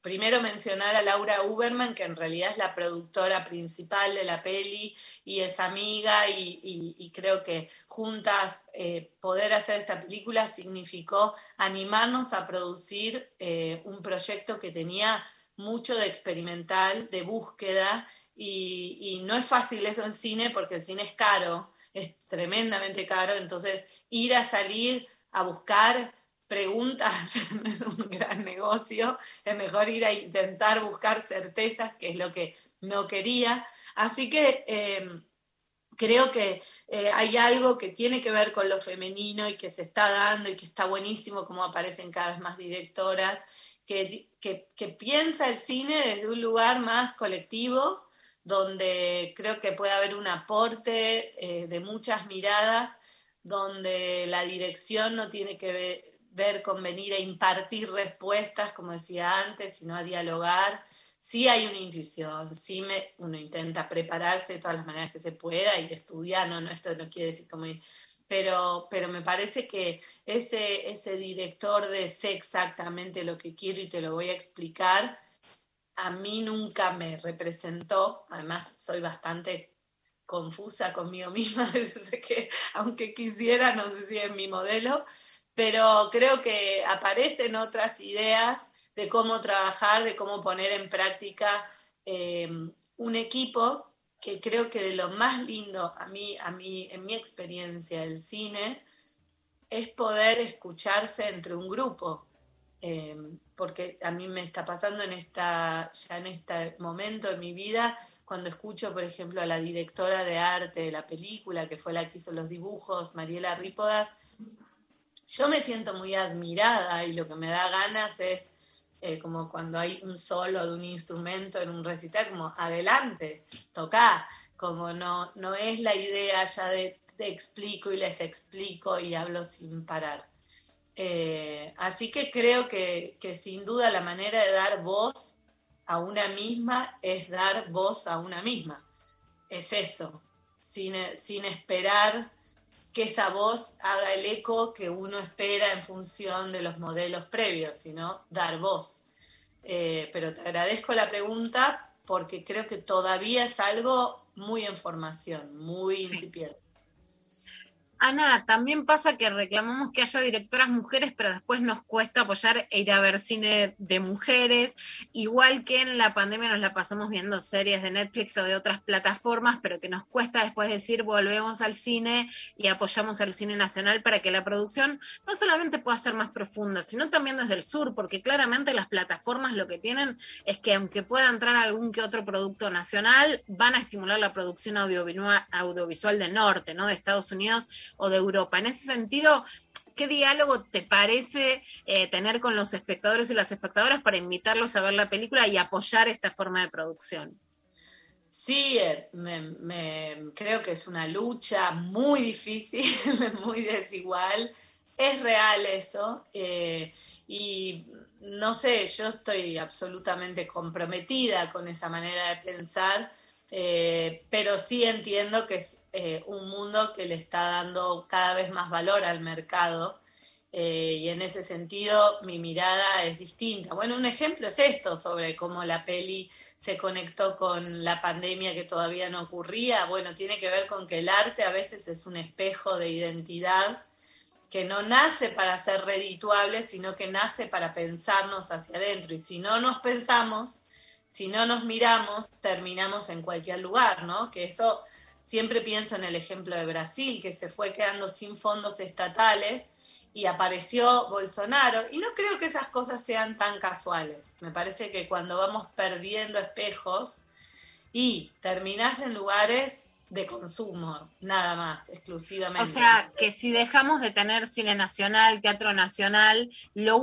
primero mencionar a Laura Uberman, que en realidad es la productora principal de la peli y es amiga y creo que juntas eh, poder hacer esta película significó animarnos a producir eh, un proyecto que tenía mucho de experimental, de búsqueda, y, y no es fácil eso en cine porque el cine es caro, es tremendamente caro, entonces ir a salir a buscar preguntas es un gran negocio, es mejor ir a intentar buscar certezas, que es lo que no quería. Así que eh, creo que eh, hay algo que tiene que ver con lo femenino y que se está dando y que está buenísimo como aparecen cada vez más directoras, que, que, que piensa el cine desde un lugar más colectivo, donde creo que puede haber un aporte eh, de muchas miradas, donde la dirección no tiene que ver ver con venir a impartir respuestas, como decía antes, sino a dialogar. Sí hay una intuición, sí me, uno intenta prepararse de todas las maneras que se pueda y estudiar, no, no, esto no quiere decir como ir, pero, pero me parece que ese, ese director de sé exactamente lo que quiero y te lo voy a explicar, a mí nunca me representó, además soy bastante confusa conmigo misma, que aunque quisiera, no sé si es mi modelo, pero creo que aparecen otras ideas de cómo trabajar, de cómo poner en práctica eh, un equipo que creo que de lo más lindo a mí, a mí, en mi experiencia del cine, es poder escucharse entre un grupo. Eh, porque a mí me está pasando en esta, ya en este momento de mi vida, cuando escucho, por ejemplo, a la directora de arte de la película, que fue la que hizo los dibujos, Mariela Rípodas, yo me siento muy admirada y lo que me da ganas es eh, como cuando hay un solo de un instrumento en un recital, como adelante, toca, como no, no es la idea ya de te explico y les explico y hablo sin parar. Eh, así que creo que, que sin duda la manera de dar voz a una misma es dar voz a una misma. Es eso, sin, sin esperar que esa voz haga el eco que uno espera en función de los modelos previos, sino dar voz. Eh, pero te agradezco la pregunta porque creo que todavía es algo muy en formación, muy sí. incipiente. Ana, también pasa que reclamamos que haya directoras mujeres, pero después nos cuesta apoyar e ir a ver cine de mujeres, igual que en la pandemia nos la pasamos viendo series de Netflix o de otras plataformas, pero que nos cuesta después decir volvemos al cine y apoyamos al cine nacional para que la producción no solamente pueda ser más profunda, sino también desde el sur, porque claramente las plataformas lo que tienen es que aunque pueda entrar algún que otro producto nacional, van a estimular la producción audiovisual del norte, ¿no? De Estados Unidos o de Europa. En ese sentido, ¿qué diálogo te parece eh, tener con los espectadores y las espectadoras para invitarlos a ver la película y apoyar esta forma de producción? Sí, eh, creo que es una lucha muy difícil, muy desigual. Es real eso. Eh, y no sé, yo estoy absolutamente comprometida con esa manera de pensar, eh, pero sí entiendo que es eh, un mundo que le está dando cada vez más valor al mercado eh, y en ese sentido mi mirada es distinta. Bueno, un ejemplo es esto sobre cómo la peli se conectó con la pandemia que todavía no ocurría. Bueno, tiene que ver con que el arte a veces es un espejo de identidad que no nace para ser redituable, sino que nace para pensarnos hacia adentro. Y si no nos pensamos, si no nos miramos, terminamos en cualquier lugar, ¿no? Que eso siempre pienso en el ejemplo de Brasil, que se fue quedando sin fondos estatales y apareció Bolsonaro. Y no creo que esas cosas sean tan casuales. Me parece que cuando vamos perdiendo espejos y terminás en lugares de consumo, nada más, exclusivamente. O sea, que si dejamos de tener cine nacional, teatro nacional, lo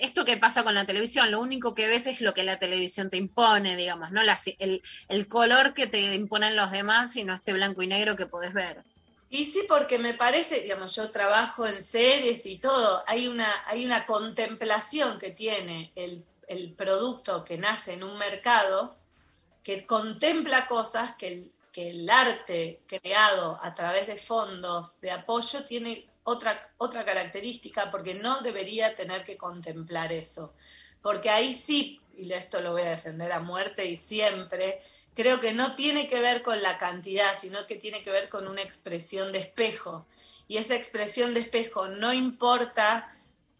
esto que pasa con la televisión, lo único que ves es lo que la televisión te impone, digamos, ¿no? el, el color que te imponen los demás y no este blanco y negro que podés ver. Y sí, porque me parece, digamos, yo trabajo en series y todo, hay una, hay una contemplación que tiene el, el producto que nace en un mercado que contempla cosas que el, que el arte creado a través de fondos de apoyo tiene otra, otra característica porque no debería tener que contemplar eso. Porque ahí sí, y esto lo voy a defender a muerte y siempre, creo que no tiene que ver con la cantidad, sino que tiene que ver con una expresión de espejo. Y esa expresión de espejo no importa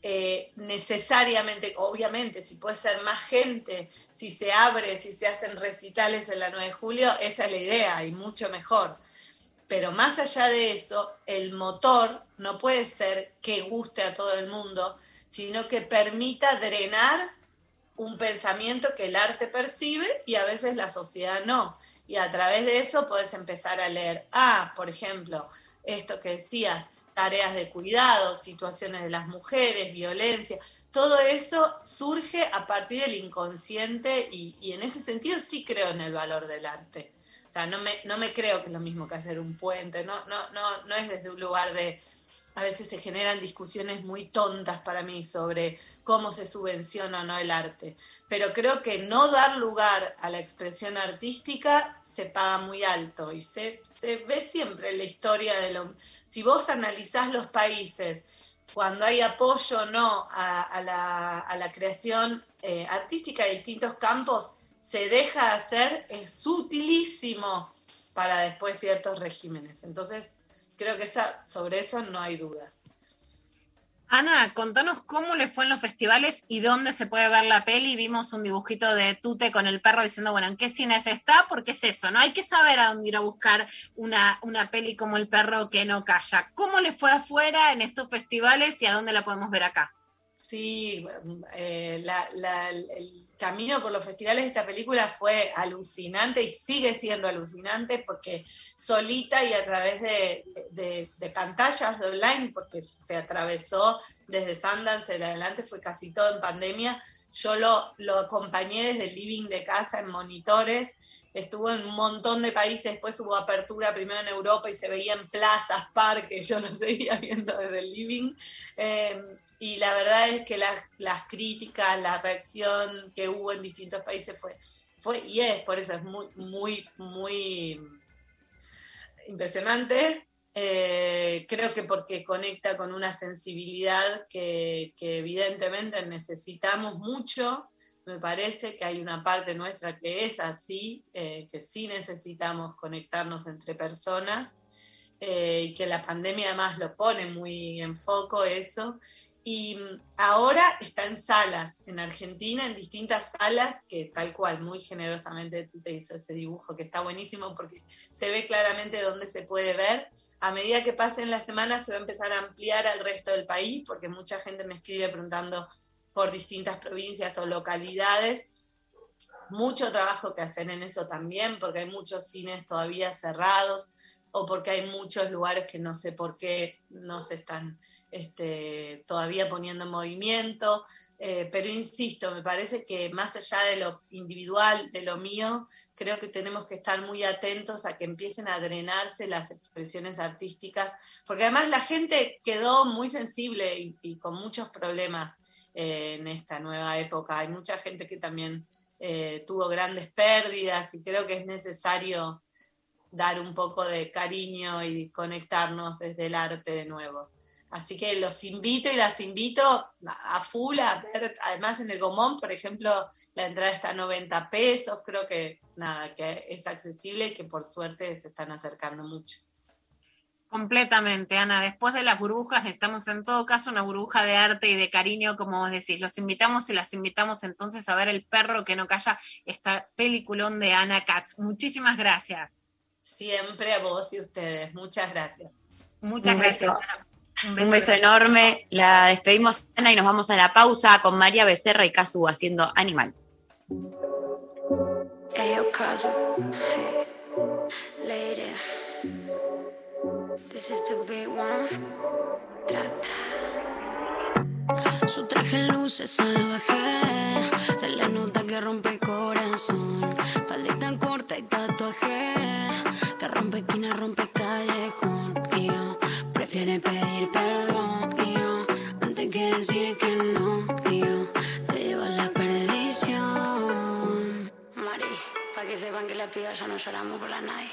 eh, necesariamente, obviamente, si puede ser más gente, si se abre, si se hacen recitales en la 9 de julio, esa es la idea y mucho mejor. Pero más allá de eso, el motor no puede ser que guste a todo el mundo, sino que permita drenar un pensamiento que el arte percibe y a veces la sociedad no. Y a través de eso puedes empezar a leer, ah, por ejemplo, esto que decías, tareas de cuidado, situaciones de las mujeres, violencia, todo eso surge a partir del inconsciente y, en ese sentido sí creo en el valor del arte. O sea, no me, no me creo que es lo mismo que hacer un puente, no, no, no, no es desde un lugar de, a veces se generan discusiones muy tontas para mí sobre cómo se subvenciona o no el arte. Pero creo que no dar lugar a la expresión artística se paga muy alto y se, ve siempre en la historia de lo... Si vos analizás los países, cuando hay apoyo o no a, la, creación eh, artística de distintos campos, se deja hacer, es sutilísimo para después ciertos regímenes. Entonces, creo que esa, sobre eso no hay dudas. Ana, contanos cómo le fue en los festivales y dónde se puede ver la peli. Vimos un dibujito de Tute con el perro diciendo, bueno, ¿en qué cines está? Porque es eso, ¿no? Hay que saber a dónde ir a buscar una, una peli como El perro que no calla. ¿Cómo le fue afuera en estos festivales y a dónde la podemos ver acá? Sí, eh, el camino por los festivales de esta película fue alucinante y sigue siendo alucinante porque solita y a través de, pantallas de online, porque se atravesó desde Sundance en adelante, fue casi todo en pandemia, yo lo, acompañé desde el living de casa en monitores estuvo en un montón de países, después hubo apertura primero en Europa y se veía en plazas, parques, yo lo seguía viendo desde el living. Eh, y la verdad es que las, las, críticas, la reacción que hubo en distintos países fue, fue y es, por eso es muy, muy, muy impresionante. Eh, creo que porque conecta con una sensibilidad que, que evidentemente necesitamos mucho me parece que hay una parte nuestra que es así, eh, que sí necesitamos conectarnos entre personas eh, y que la pandemia además lo pone muy en foco eso. Y mm, ahora está en salas, en Argentina, en distintas salas, que tal cual, muy generosamente tú te hizo ese dibujo, que está buenísimo porque se ve claramente dónde se puede ver. A medida que pasen las semanas se va a empezar a ampliar al resto del país, porque mucha gente me escribe preguntando por distintas provincias o localidades. Mucho trabajo que hacer en eso también, porque hay muchos cines todavía cerrados o porque hay muchos lugares que no sé por qué no se están este, todavía poniendo en movimiento. Eh, pero insisto, me parece que más allá de lo individual, de lo mío, creo que tenemos que estar muy atentos a que empiecen a drenarse las expresiones artísticas, porque además la gente quedó muy sensible y con muchos problemas eh, en esta nueva época. Hay mucha gente que también eh, tuvo grandes pérdidas y creo que es necesario dar un poco de cariño y conectarnos desde el arte de nuevo. Así que los invito y las invito a full a ver, además en el Gomón, por ejemplo, la entrada está a 90 pesos, creo que nada, que es accesible y que por suerte se están acercando mucho. Completamente, Ana. Después de las burbujas, necesitamos en todo caso una burbuja de arte y de cariño, como vos decís. Los invitamos y las invitamos entonces a ver El perro que no calla, esta peliculón de Ana Katz. Muchísimas gracias. Siempre a vos y ustedes. Muchas gracias. Muchas Un gracias. beso. Ana. Un beso enorme. La despedimos, Ana, y nos vamos a la pausa con María Becerra y Casu haciendo Animal. Ayo, Kazu. Hey, lady. This is the big one. Tra, tra. Su traje luce salvaje. Se le nota que rompe corazón. Faldita corta y tatuaje. Esquina, rompe callejón. Y yo prefiere pedir perdón. Y yo antes que decir que no. Y yo te llevo a la perdición. Mari, para que sepan que la piba ya no lloramos por la night.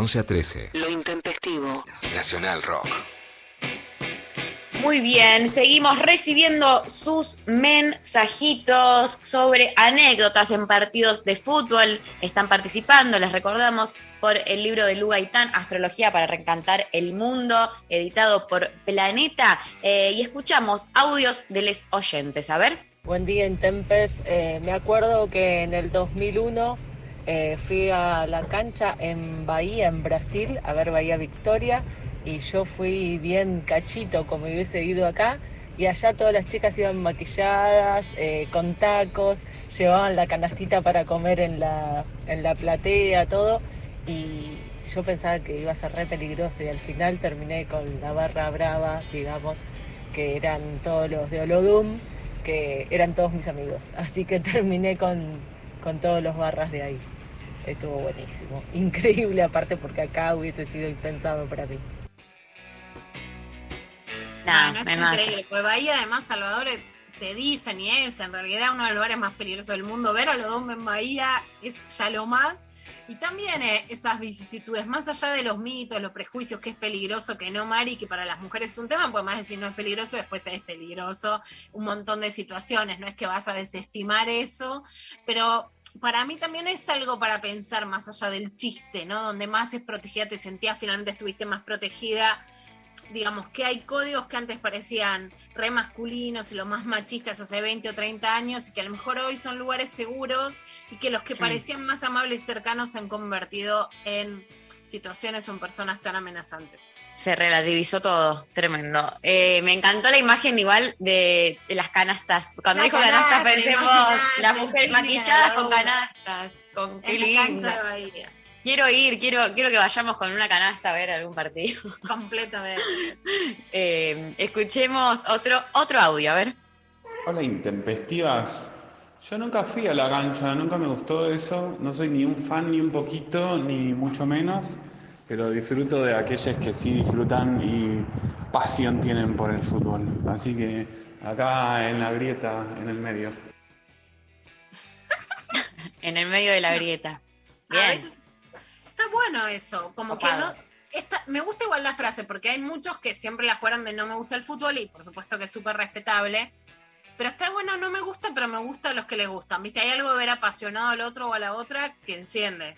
11 a 13. Lo intempestivo. Nacional Rock. Muy bien, seguimos recibiendo sus mensajitos sobre anécdotas en partidos de fútbol. Están participando, les recordamos, por el libro de Lu Gaitán, Astrología para reencantar el mundo, editado por Planeta. Eh, y escuchamos audios de los oyentes. A ver. Buen día, Intempes. Eh, me acuerdo que en el 2001 eh, fui a la cancha en Bahía, en Brasil, a ver Bahía Victoria, y yo fui bien cachito, como hubiese ido acá, y allá todas las chicas iban maquilladas, eh, con tacos, llevaban la canastita para comer en la, en la platea, todo, y yo pensaba que iba a ser re peligroso, y al final terminé con la barra brava, digamos, que eran todos los de Olodum, que eran todos mis amigos. Así que terminé con, con todos los barras de ahí. Estuvo buenísimo. Increíble aparte porque acá hubiese sido impensado para mí. No, no es increíble. Pues Bahía, además, Salvador, eh, te dicen y es en realidad uno de los lugares más peligrosos del mundo. Ver a los dos en Bahía es ya lo más. Y también eh, esas vicisitudes, más allá de los mitos, los prejuicios, que es peligroso, que no, Mari, que para las mujeres es un tema, pues más decir no es peligroso, después es peligroso, un montón de situaciones, no es que vas a desestimar eso, pero para mí también es algo para pensar más allá del chiste, ¿no? Donde más es protegida, te sentías finalmente estuviste más protegida digamos, que hay códigos que antes parecían re masculinos y los más machistas hace 20 o 30 años y que a lo mejor hoy son lugares seguros y que los que parecían más amables y cercanos se han convertido en situaciones o en personas tan amenazantes. Se relativizó todo, tremendo. Eh, me encantó la imagen igual de, las canastas. Cuando dijo canastas pensemos las mujeres maquilladas con canastas, con qué linda. Quiero ir, quiero, quiero que vayamos con una canasta a ver algún partido. Completamente. Eh, escuchemos otro, otro audio, a ver. Hola, intempestivas. Yo nunca fui a la cancha, nunca me gustó eso. No soy ni un fan ni un poquito, ni mucho menos. Pero disfruto de aquellos que sí disfrutan y pasión tienen por el fútbol. Así que acá en la grieta, en el medio. en el medio de la grieta. Bien está bueno eso, como que no... me gusta igual la frase, porque hay muchos que siempre la juegan de no me gusta el fútbol y por supuesto que es súper respetable, pero está bueno, no me gusta, pero me gusta a los que les gustan, ¿viste? Hay algo de ver apasionado al otro o a la otra que enciende.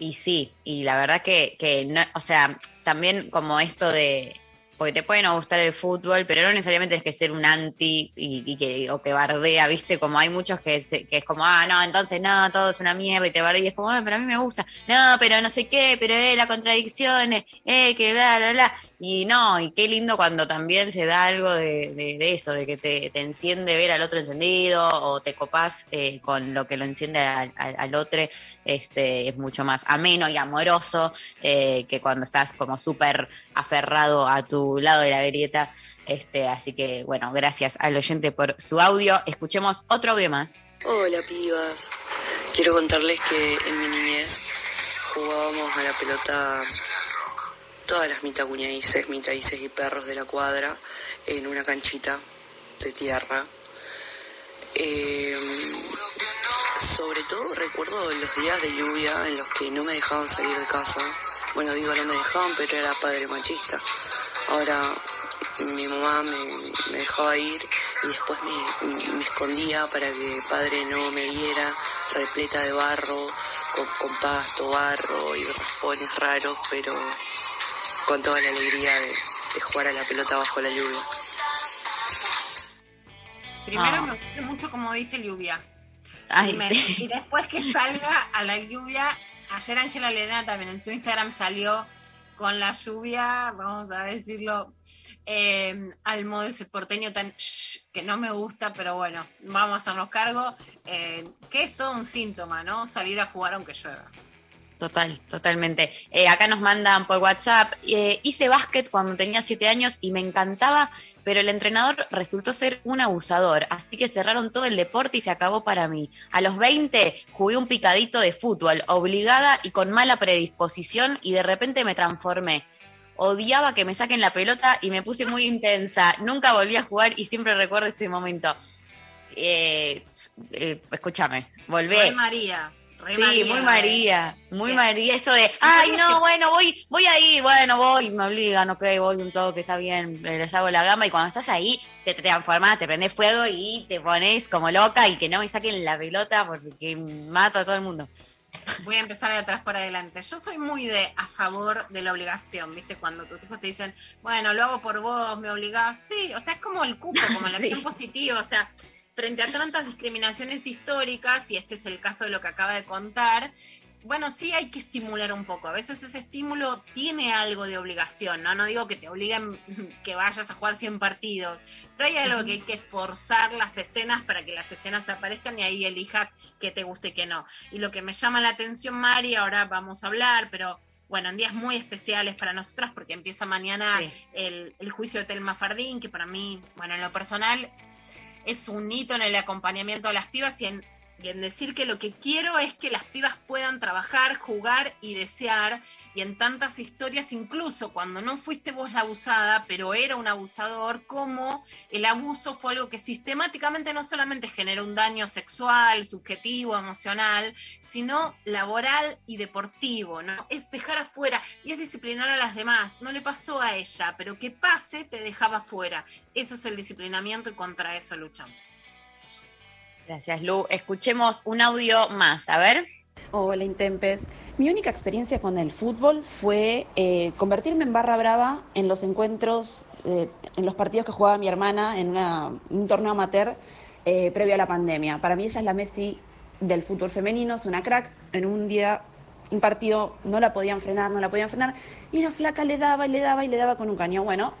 Y sí, y la verdad que, que no, o sea, también como esto de, porque te puede no gustar el fútbol, pero no necesariamente tienes que ser un anti y, que, o que bardea, ¿viste? Como hay muchos que es, que es como, ah, no, entonces no, todo es una mierda y te bardea y es como, ah, pero a mí me gusta, no, pero no sé qué, pero eh, la contradicción, eh, que bla, bla, bla. Y no, y qué lindo cuando también se da algo de, eso, de que te, enciende ver al otro encendido o te copás eh, con lo que lo enciende al, otro, este, es mucho más ameno y amoroso eh, que cuando estás como súper aferrado a tu lado de la grieta. Este, así que bueno, gracias al oyente por su audio. Escuchemos otro audio más. Hola pibas, quiero contarles que en mi niñez jugábamos a la pelota todas las mitacuñadices, mitadices y perros de la cuadra en una canchita de tierra. Em, sobre todo recuerdo los días de lluvia en los que no me dejaban salir de casa. Bueno, digo no me dejaban, pero era padre machista. Ahora mi mamá me, dejaba ir y después me, me, escondía para que padre no me viera, repleta de barro, con, con pasto, barro y raspones raros, pero con toda la alegría de, jugar a la pelota bajo la lluvia. Primero ah. me gusta mucho como dice lluvia. y, después que salga a la lluvia, ayer Ángela Elena también en su Instagram salió con la lluvia, vamos a decirlo, eh, al modo ese porteño tan que no me gusta, pero bueno, vamos a hacernos cargo, eh, que es todo un síntoma, ¿no? Salir a jugar aunque llueva. Total, totalmente. Eh, acá nos mandan por WhatsApp, eh, hice básquet cuando tenía siete años y me encantaba, pero el entrenador resultó ser un abusador, así que cerraron todo el deporte y se acabó para mí. A los 20 jugué un picadito de fútbol, obligada y con mala predisposición y de repente me transformé. Odiaba que me saquen la pelota y me puse muy intensa. Nunca volví a jugar y siempre recuerdo ese momento. Eh, escúchame, volvé. María sí, muy María, muy María, eso de, ay, no, bueno, voy, voy ahí, bueno, voy, me obligan, ok, voy un toque, está bien, les hago la gama, y cuando estás ahí, te, transformas, te prendes fuego y te pones como loca y que no me saquen la pelota porque mato a todo el mundo. Voy a empezar de atrás para adelante. Yo soy muy de a favor de la obligación, ¿viste? Cuando tus hijos te dicen, bueno, lo hago por vos, me obligás. Sí, o sea, es como el cupo, como la acción positiva. O sea, frente a tantas discriminaciones históricas, y este es el caso de lo que acaba de contar, bueno, sí hay que estimular un poco. A veces ese estímulo tiene algo de obligación, ¿no? No digo que te obliguen que vayas a jugar 100 partidos, pero hay algo que hay que forzar las escenas para que las escenas aparezcan y ahí elijas que te guste y que no. Y lo que me llama la atención, Mari, ahora vamos a hablar, pero bueno, en días muy especiales para nosotras, porque empieza mañana el, el juicio de Telma Fardín, que para mí, bueno, en lo personal es un hito en el acompañamiento de las pibas y en, en decir que lo que quiero es que las pibas puedan trabajar, jugar y desear. Y en tantas historias, incluso cuando no fuiste vos la abusada, pero era un abusador, como el abuso fue algo que sistemáticamente no solamente genera un daño sexual, subjetivo, emocional, sino laboral y deportivo, ¿no? Es dejar afuera y es disciplinar a las demás. No le pasó a ella, pero que pase te dejaba afuera. Eso es el disciplinamiento y contra eso luchamos. Gracias, Lu. Escuchemos un audio más, a ver. Hola, Intempes. Mi única experiencia con el fútbol fue eh, convertirme en barra brava en los encuentros, eh, en los partidos que jugaba mi hermana en una- un torneo amateur eh, previo a la pandemia. Para mí ella es la Messi del fútbol femenino, es una crack. En un día, un partido, no la podían frenar, no la podían frenar. Y una flaca le daba y le daba y le daba con un cañón. Bueno,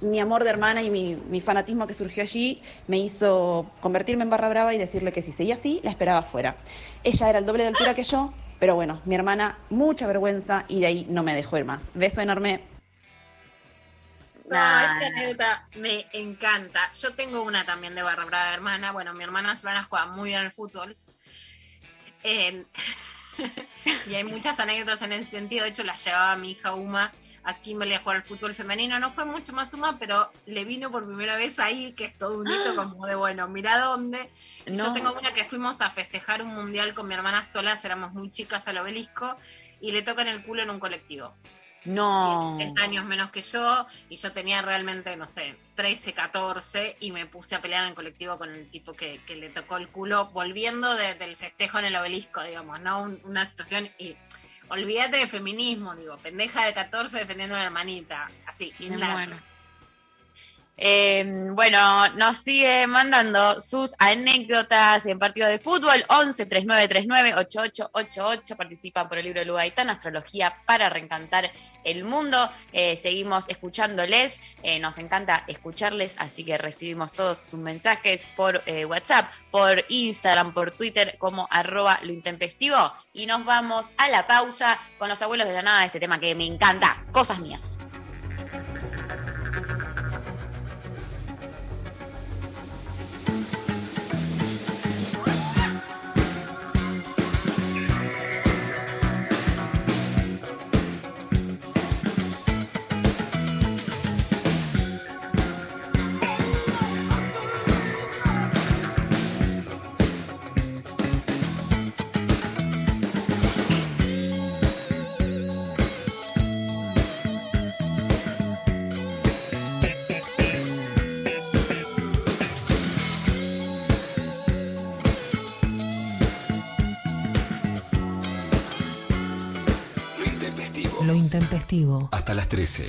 mi amor de hermana y mi, mi fanatismo que surgió allí me hizo convertirme en barra brava y decirle que si seguía así, la esperaba afuera. Ella era el doble de altura que yo, pero bueno, mi hermana, mucha vergüenza y de ahí no me dejó ir más. Beso enorme. No, esta anécdota me encanta. Yo tengo una también de barra brava hermana. Bueno, mi hermana Silvana juega muy bien al fútbol. Eh, y hay muchas anécdotas en ese sentido. De hecho, la llevaba mi hija Uma a Kimberley a jugar al fútbol femenino. No fue mucho más Uma, pero le vino por primera vez ahí, que es todo un hito como de, bueno, mira dónde. Y Yo No. tengo una que fuimos a festejar un mundial con mi hermana solas, éramos muy chicas al obelisco, y le tocan el culo en un colectivo. No. Tres años menos que yo y yo tenía realmente, no sé, 13, 14 y me puse a pelear en colectivo con el tipo que, que le tocó el culo volviendo de- del festejo en el obelisco, digamos, ¿no? Un- una situación y olvídate de feminismo, digo, pendeja de 14 defendiendo a una hermanita, así, innato. Eh, bueno, nos sigue mandando sus anécdotas en partidos de fútbol. 11 3939 8888. Participan por el libro de Lugaitán, Astrología para reencantar el mundo. Eh, seguimos escuchándoles. Eh, nos encanta escucharles, así que recibimos todos sus mensajes por eh, WhatsApp, por Instagram, por Twitter, como arroba lo intempestivo. Y nos vamos a la pausa con los abuelos de la nada, este tema que me encanta, cosas mías. Hasta las 13.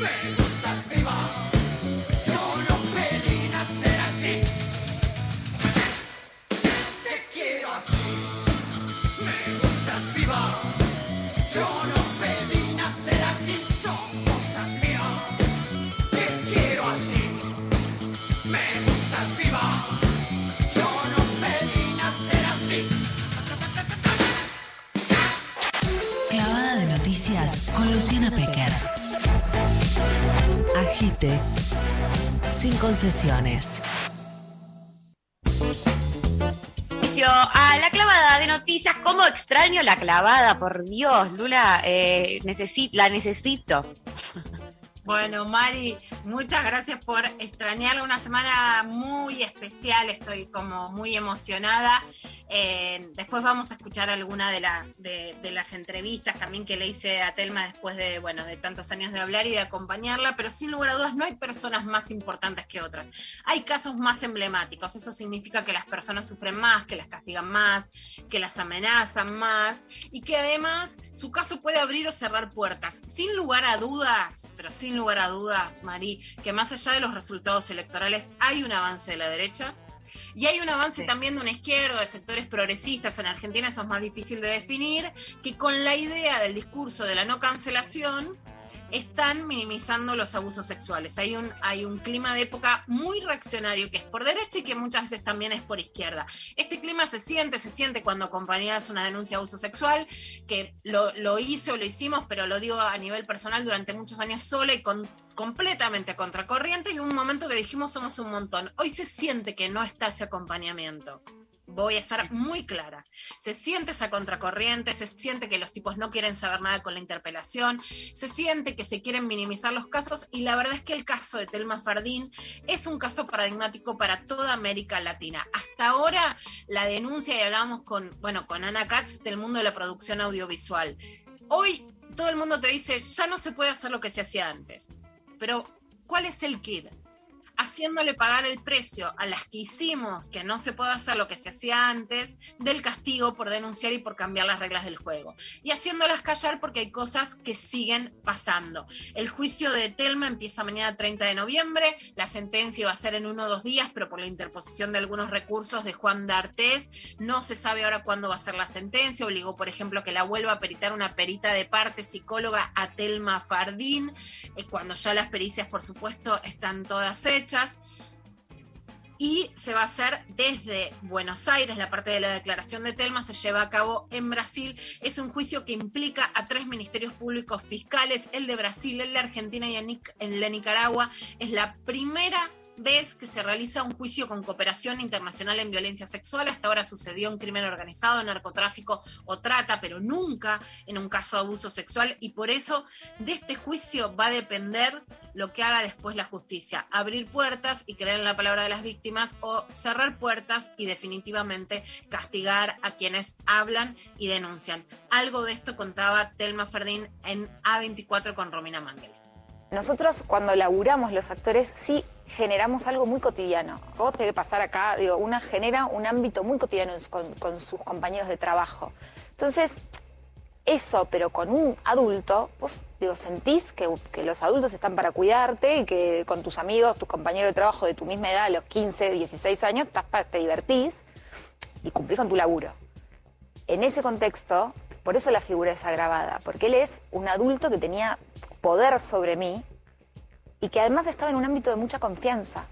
Me gustas viva. Sin concesiones. A la clavada de noticias. ¿Cómo extraño la clavada? Por Dios, Lula, eh, necesi- la necesito. Bueno, Mari, muchas gracias por extrañarla. Una semana muy especial, estoy como muy emocionada. Eh, después vamos a escuchar alguna de, de las entrevistas también que le hice a Telma después de, bueno, de tantos años de hablar y de acompañarla, pero sin lugar a dudas no hay personas más importantes que otras. Hay casos más emblemáticos, eso significa que las personas sufren más, que las castigan más, que las amenazan más y que además su caso puede abrir o cerrar puertas. Sin lugar a dudas, pero sin lugar a dudas, Mari, que más allá de los resultados electorales hay un avance de la derecha. Y hay un avance también de una izquierda, de sectores progresistas. En Argentina eso es más difícil de definir, que con la idea del discurso de la no cancelación están minimizando los abusos sexuales. Hay un, hay un clima de época muy reaccionario que es por derecha y que muchas veces también es por izquierda. Este clima se siente, se siente cuando acompañas una denuncia de abuso sexual, que lo, lo hice o lo hicimos, pero lo digo a nivel personal durante muchos años sola y con completamente contracorriente y un momento que dijimos somos un montón. Hoy se siente que no está ese acompañamiento. Voy a estar muy clara. Se siente esa contracorriente, se siente que los tipos no quieren saber nada con la interpelación, se siente que se quieren minimizar los casos y la verdad es que el caso de Telma Fardín es un caso paradigmático para toda América Latina. Hasta ahora la denuncia y hablábamos con, bueno, con Ana Katz del mundo de la producción audiovisual. Hoy todo el mundo te dice, ya no se puede hacer lo que se hacía antes. Pero, ¿cuál es el kit? Haciéndole pagar el precio a las que hicimos que no se puede hacer lo que se hacía antes del castigo por denunciar y por cambiar las reglas del juego. Y haciéndolas callar porque hay cosas que siguen pasando. El juicio de Telma empieza mañana 30 de noviembre, la sentencia va a ser en uno o dos días, pero por la interposición de algunos recursos de Juan D'Artés, no se sabe ahora cuándo va a ser la sentencia. Obligó, por ejemplo, que la vuelva a peritar una perita de parte psicóloga a Telma Fardín, eh, cuando ya las pericias, por supuesto, están todas hechas. Y se va a hacer desde Buenos Aires, la parte de la declaración de Telma se lleva a cabo en Brasil. Es un juicio que implica a tres ministerios públicos fiscales, el de Brasil, el de Argentina y el de Nicaragua. Es la primera vez que se realiza un juicio con cooperación internacional en violencia sexual. Hasta ahora sucedió en crimen organizado, narcotráfico o trata, pero nunca en un caso de abuso sexual. Y por eso de este juicio va a depender lo que haga después la justicia. Abrir puertas y creer en la palabra de las víctimas o cerrar puertas y definitivamente castigar a quienes hablan y denuncian. Algo de esto contaba Telma Ferdín en A24 con Romina Mangel. Nosotros cuando laburamos los actores sí generamos algo muy cotidiano. Vos debe pasar acá, digo, una genera un ámbito muy cotidiano con, sus compañeros de trabajo. Entonces, eso, pero con un adulto, vos digo, sentís que, los adultos están para cuidarte y que con tus amigos, tus compañeros de trabajo de tu misma edad, los 15, 16 años, te divertís y cumplís con tu laburo. En ese contexto, por eso la figura es agravada, porque él es un adulto que tenía poder sobre mí y que además estaba en un ámbito de mucha confianza.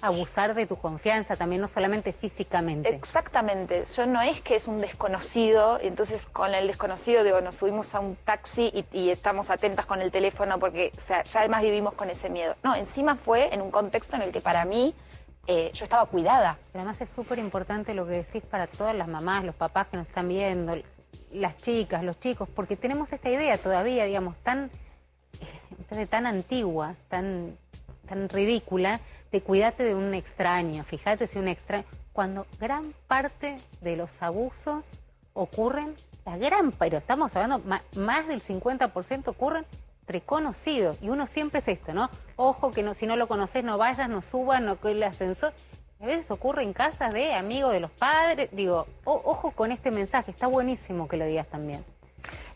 Abusar de tu confianza también, no solamente físicamente. Exactamente, yo no es que es un desconocido, entonces con el desconocido digo, nos subimos a un taxi y, y estamos atentas con el teléfono porque o sea, ya además vivimos con ese miedo. No, encima fue en un contexto en el que para mí eh, yo estaba cuidada. Además es súper importante lo que decís para todas las mamás, los papás que nos están viendo, las chicas, los chicos, porque tenemos esta idea todavía, digamos, tan me parece tan antigua, tan, tan ridícula, de cuidarte de un extraño, fíjate si un extraño, cuando gran parte de los abusos ocurren, la gran, pero estamos hablando, más del 50% ocurren entre conocidos, y uno siempre es esto, ¿no? Ojo que no, si no lo conoces no vayas, no subas, no que el ascensor. A veces ocurre en casas de amigos de los padres, digo, o- ojo con este mensaje, está buenísimo que lo digas también.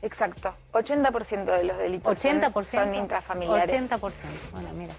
Exacto. 80% de los delitos son- 80%, son intrafamiliares. 80%. Bueno, mira.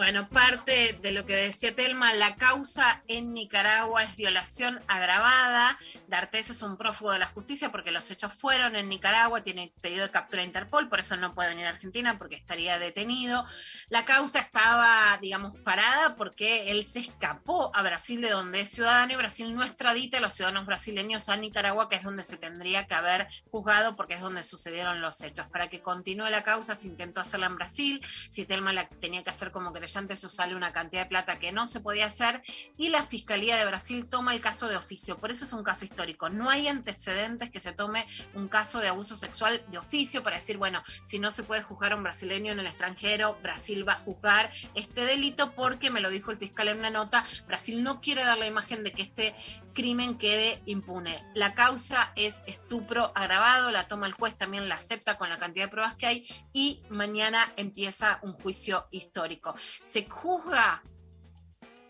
Bueno, parte de lo que decía Telma, la causa en Nicaragua es violación agravada. D'Artés es un prófugo de la justicia porque los hechos fueron en Nicaragua, tiene pedido de captura de Interpol, por eso no puede venir a Argentina porque estaría detenido. La causa estaba, digamos, parada porque él se escapó a Brasil, de donde es ciudadano, y Brasil no extradita a los ciudadanos brasileños a Nicaragua, que es donde se tendría que haber juzgado porque es donde sucedieron los hechos. Para que continúe la causa se intentó hacerla en Brasil, si Telma la tenía que hacer como creyente, eso sale una cantidad de plata que no se podía hacer, y la Fiscalía de Brasil toma el caso de oficio. Por eso es un caso histórico. No hay antecedentes que se tome un caso de abuso sexual de oficio para decir, bueno, si no se puede juzgar a un brasileño en el extranjero, Brasil va a juzgar este delito porque, me lo dijo el fiscal en una nota, Brasil no quiere dar la imagen de que este crimen quede impune. La causa es estupro agravado, la toma el juez, también la acepta con la cantidad de pruebas que hay y mañana empieza un juicio histórico. Se juzga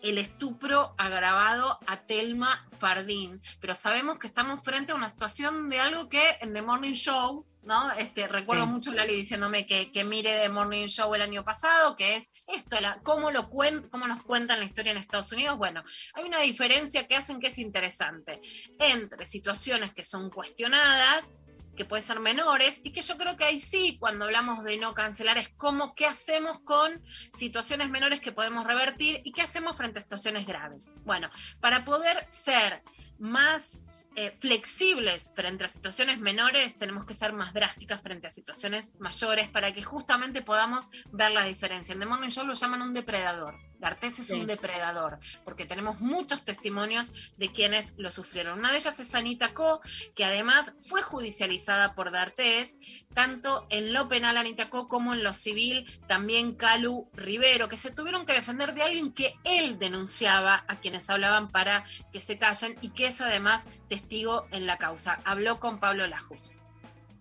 el estupro agravado a Telma Fardín, pero sabemos que estamos frente a una situación de algo que en The Morning Show, ¿no? Este, recuerdo Sí. mucho Lali diciéndome que, que mire The Morning Show el año pasado, que es esto, la, cómo, lo cuen- cómo nos cuentan la historia en Estados Unidos. Bueno, hay una diferencia que hacen que es interesante entre situaciones que son cuestionadas que pueden ser menores y que yo creo que ahí sí, cuando hablamos de no cancelar, es como qué hacemos con situaciones menores que podemos revertir y qué hacemos frente a situaciones graves. Bueno, para poder ser más eh, flexibles frente a situaciones menores, tenemos que ser más drásticas frente a situaciones mayores para que justamente podamos ver la diferencia. En The Morning Show lo llaman un depredador. D'Artés es Sí. un depredador, porque tenemos muchos testimonios de quienes lo sufrieron. Una de ellas es Anita Co, que además fue judicializada por D'Artés, tanto en lo penal Anita Co como en lo civil, también Calu Rivero, que se tuvieron que defender de alguien que él denunciaba a quienes hablaban para que se callen y que es además testigo en la causa. Habló con Pablo Lajos.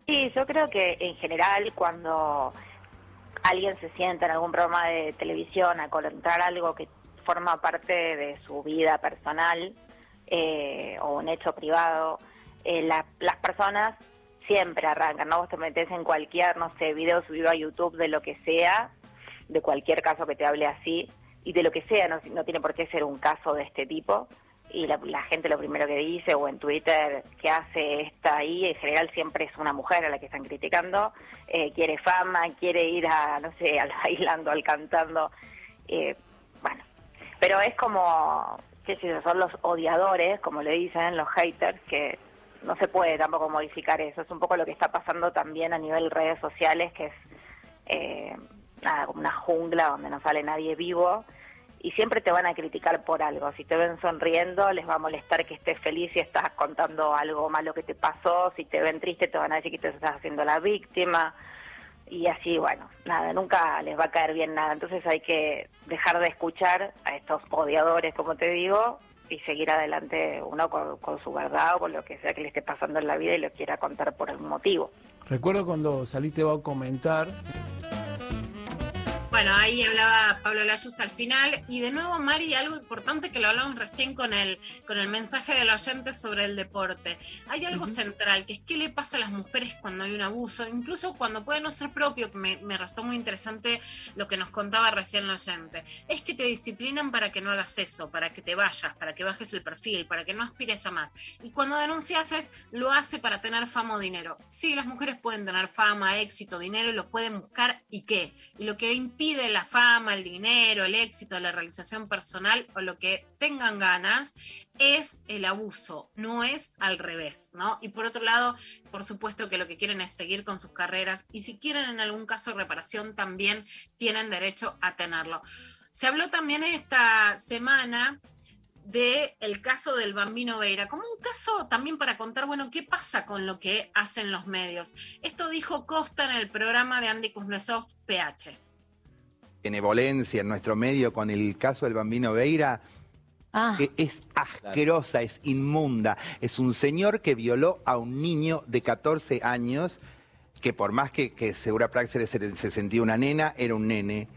Sí, yo creo que en general cuando alguien se sienta en algún programa de televisión a contar algo que forma parte de su vida personal eh, o un hecho privado, eh, la- las personas siempre arrancan, ¿no? Vos te metes en cualquier, no sé, video subido a YouTube de lo que sea, de cualquier caso que te hable así, y de lo que sea, no, no tiene por qué ser un caso de este tipo, y la, gente lo primero que dice, o en Twitter, que hace esta ahí, en general siempre es una mujer a la que están criticando, eh, quiere fama, quiere ir a, no sé, al bailando, al cantando, eh, bueno, pero es como, qué sé yo, son los odiadores, como le dicen, los haters, que no se puede tampoco modificar eso, es un poco lo que está pasando también a nivel redes sociales, que es eh, nada, como una jungla donde no sale nadie vivo y siempre te van a criticar por algo. Si te ven sonriendo, les va a molestar que estés feliz y estás contando algo malo que te pasó. Si te ven triste, te van a decir que te estás haciendo la víctima. Y así, bueno, nada, nunca les va a caer bien nada. Entonces hay que dejar de escuchar a estos odiadores, como te digo, y seguir adelante uno con, su verdad o con lo que sea que le esté pasando en la vida y lo quiera contar por algún motivo. Recuerdo cuando saliste va a comentar, Bueno, ahí hablaba Pablo Layuz al final. Y de nuevo, Mari, algo importante que lo hablamos recién con el, con el mensaje del oyente sobre el deporte. Hay algo central, que es qué le pasa a las mujeres cuando hay un abuso, incluso cuando puede no ser propio, que me, me restó muy interesante lo que nos contaba recién el oyente. Es que te disciplinan para que no hagas eso, para que te vayas, para que bajes el perfil, para que no aspires a más. Y cuando denuncias es, lo hace para tener fama o dinero. Sí, las mujeres pueden tener fama, éxito, dinero, y lo pueden buscar y qué. Y lo que impide la fama, el dinero, el éxito, la realización personal o lo que tengan ganas es el abuso, no es al revés, ¿no? Y por otro lado, por supuesto que lo que quieren es seguir con sus carreras y si quieren en algún caso reparación también tienen derecho a tenerlo. Se habló también esta semana de el caso del Bambino Veira, como un caso también para contar, bueno, qué pasa con lo que hacen los medios. Esto dijo Costa en el programa de Andy Kuznetsov, PH. Benevolencia en nuestro medio con el caso del bambino Veira que es asquerosa, es inmunda. Es un señor que violó a un niño de 14 años que por más que, que Segura Praxis se, se sentía una nena, era un nene.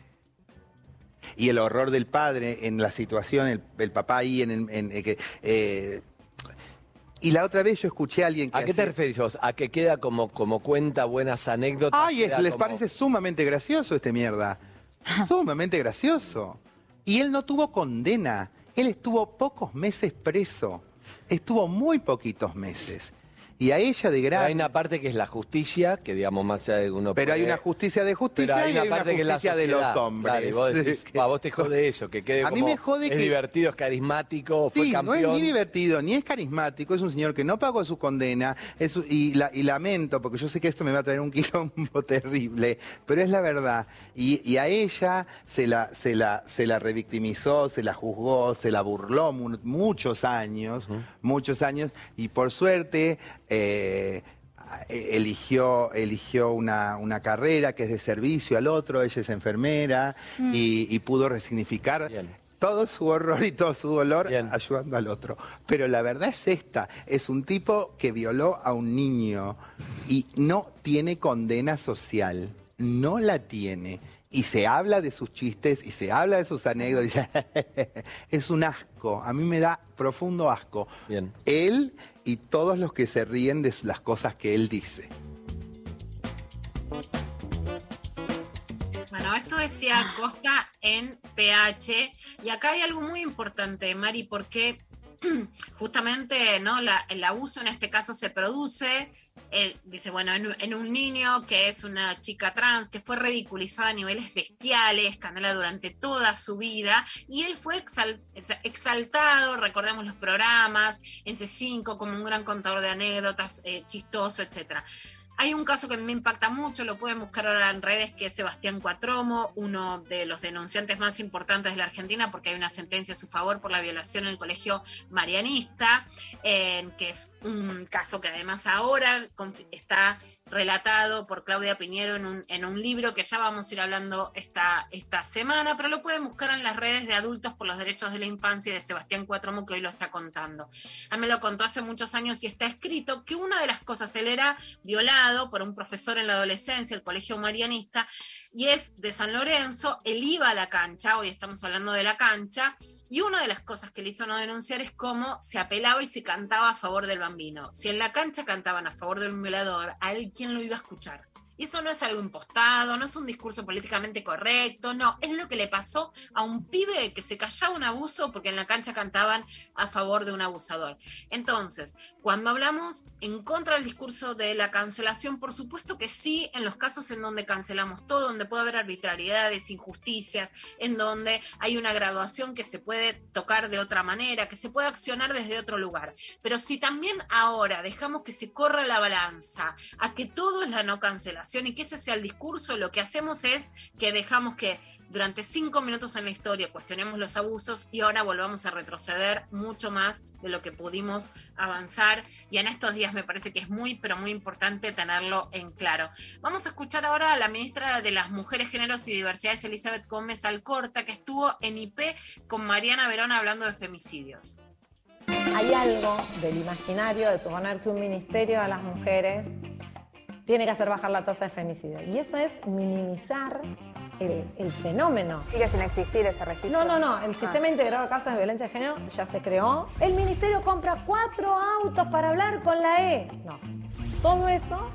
Y el horror del padre en la situación, el, el papá ahí en... el- en- eh, que, eh, y la otra vez yo escuché a alguien que... ¿A qué te referís vos? ¿A que queda como, como cuenta buenas anécdotas? Ay, es- les como- parece sumamente gracioso este mierda. Sumamente gracioso. Y él no tuvo condena. Él estuvo pocos meses preso. Estuvo muy poquitos meses. Y a ella de Pero grande. hay una parte que es la justicia, que digamos más allá de que uno Pero hay una justicia de justicia Pero hay y una hay una parte que es la justicia de los hombres. Claro, y vos decís, "Ah, vos te jode eso, que quede A mí me jode es que- divertido, es carismático, fue Sí, no campeón. es ni divertido, ni es carismático, es un señor que no pagó su condena, es y, la- y lamento, porque yo sé que esto me va a traer un quilombo terrible, pero es la verdad. Y, y a ella se la, se, la, se la revictimizó, se la juzgó, se la burló mu- muchos años, muchos años, y por suerte eh, eligió, eligió una, una carrera que es de servicio al otro, ella es enfermera, Mm. y, y pudo resignificar todo su horror y todo su dolor ayudando al otro. Pero la verdad es esta, es un tipo que violó a un niño y no tiene condena social, no la tiene. Y se habla de sus chistes y se habla de sus anécdotas. es un asco, a mí me da profundo asco. Él y todos los que se ríen de las cosas que él dice. Bueno, esto decía Costa en PH, y acá hay algo muy importante, Mari, porque justamente ¿no? La- el abuso en este caso se produce, él dice, bueno, en, un- niño que es una chica trans, que fue ridiculizada a niveles bestiales, escandala durante toda su vida, y él fue exal- ex- exaltado, recordemos los programas, en C5 como un gran contador de anécdotas, eh, chistoso, etcétera. Hay un caso que me impacta mucho, lo pueden buscar ahora en redes, que es Sebastián Cuatromo, uno de los denunciantes más importantes de la Argentina, porque hay una sentencia a su favor por la violación en el colegio marianista, que es un caso que además ahora está relatado por Claudia Piñero en un, en un libro que ya vamos a ir hablando esta, esta semana, pero lo pueden buscar en las redes de Adultos por los Derechos de la Infancia de Sebastián Cuatromo, que hoy lo está contando. A mí me lo contó hace muchos años y está escrito que una de las cosas, él era violado por un profesor en la adolescencia, el colegio marianista, y es de San Lorenzo, él iba a la cancha, hoy estamos hablando de la cancha, y una de las cosas que le hizo no denunciar es cómo se apelaba y se cantaba a favor del bambino. Si en la cancha cantaban a favor del violador, a él quién lo iba a escuchar. Eso no es algo impostado, no es un discurso políticamente correcto, no, es lo que le pasó a un pibe que se callaba un abuso porque en la cancha cantaban a favor de un abusador. Entonces, cuando hablamos en contra del discurso de la cancelación, por supuesto que sí, en los casos en donde cancelamos todo, donde puede haber arbitrariedades, injusticias, en donde hay una graduación que se puede tocar de otra manera, que se puede accionar desde otro lugar. Pero si también ahora dejamos que se corra la balanza a que todo es la no cancelación y que ese sea el discurso, lo que hacemos es que dejamos que durante cinco minutos en la historia cuestionemos los abusos y ahora volvamos a retroceder mucho más de lo que pudimos avanzar y en estos días me parece que es muy pero muy importante tenerlo en claro. Vamos a escuchar ahora a la ministra de las Mujeres, Géneros y Diversidades, Elizabeth Gómez Alcorta, que estuvo en IP con Mariana Verón hablando de femicidios. Hay algo del imaginario de suponer que un ministerio de las mujeres tiene que hacer bajar la tasa de femicidio. Y eso es minimizar el, el fenómeno. Sigue sin existir ese registro. No, no, no. El Ah. sistema integrado de casos de violencia de género ya se creó. El ministerio compra cuatro autos para hablar con la E. No. Todo eso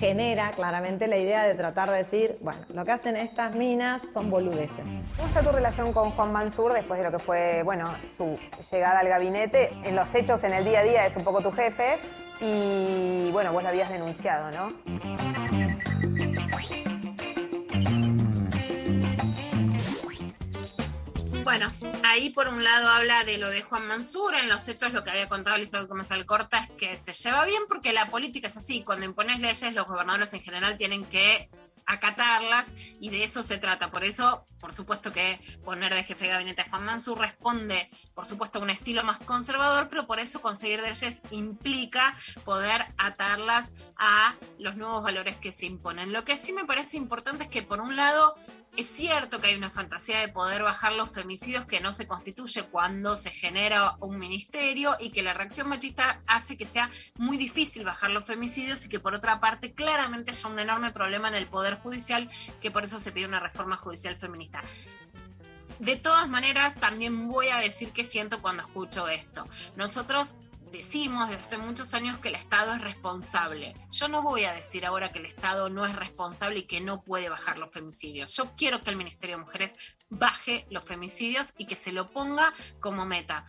genera claramente la idea de tratar de decir, bueno, lo que hacen estas minas son boludeces. ¿Cómo está tu relación con Juan Mansur después de lo que fue, bueno, su llegada al gabinete? En los hechos, en el día a día, es un poco tu jefe y, bueno, vos lo habías denunciado, ¿no? Bueno, ahí por un lado habla de lo de Juan Mansur, en los hechos lo que había contado Elizabeth Gómez Alcorta es que se lleva bien porque la política es así, cuando impones leyes los gobernadores en general tienen que acatarlas y de eso se trata. Por eso, por supuesto que poner de jefe de gabinete a Juan Mansur responde, por supuesto, a un estilo más conservador, pero por eso conseguir leyes implica poder atarlas a los nuevos valores que se imponen. Lo que sí me parece importante es que, por un lado, es cierto que hay una fantasía de poder bajar los femicidios que no se constituye cuando se genera un ministerio y que la reacción machista hace que sea muy difícil bajar los femicidios y que por otra parte claramente haya un enorme problema en el poder judicial que por eso se pide una reforma judicial feminista. De todas maneras, también voy a decir que siento cuando escucho esto. Nosotros decimos desde hace muchos años que el Estado es responsable. Yo no voy a decir ahora que el Estado no es responsable y que no puede bajar los femicidios. Yo quiero que el Ministerio de Mujeres baje los femicidios y que se lo ponga como meta.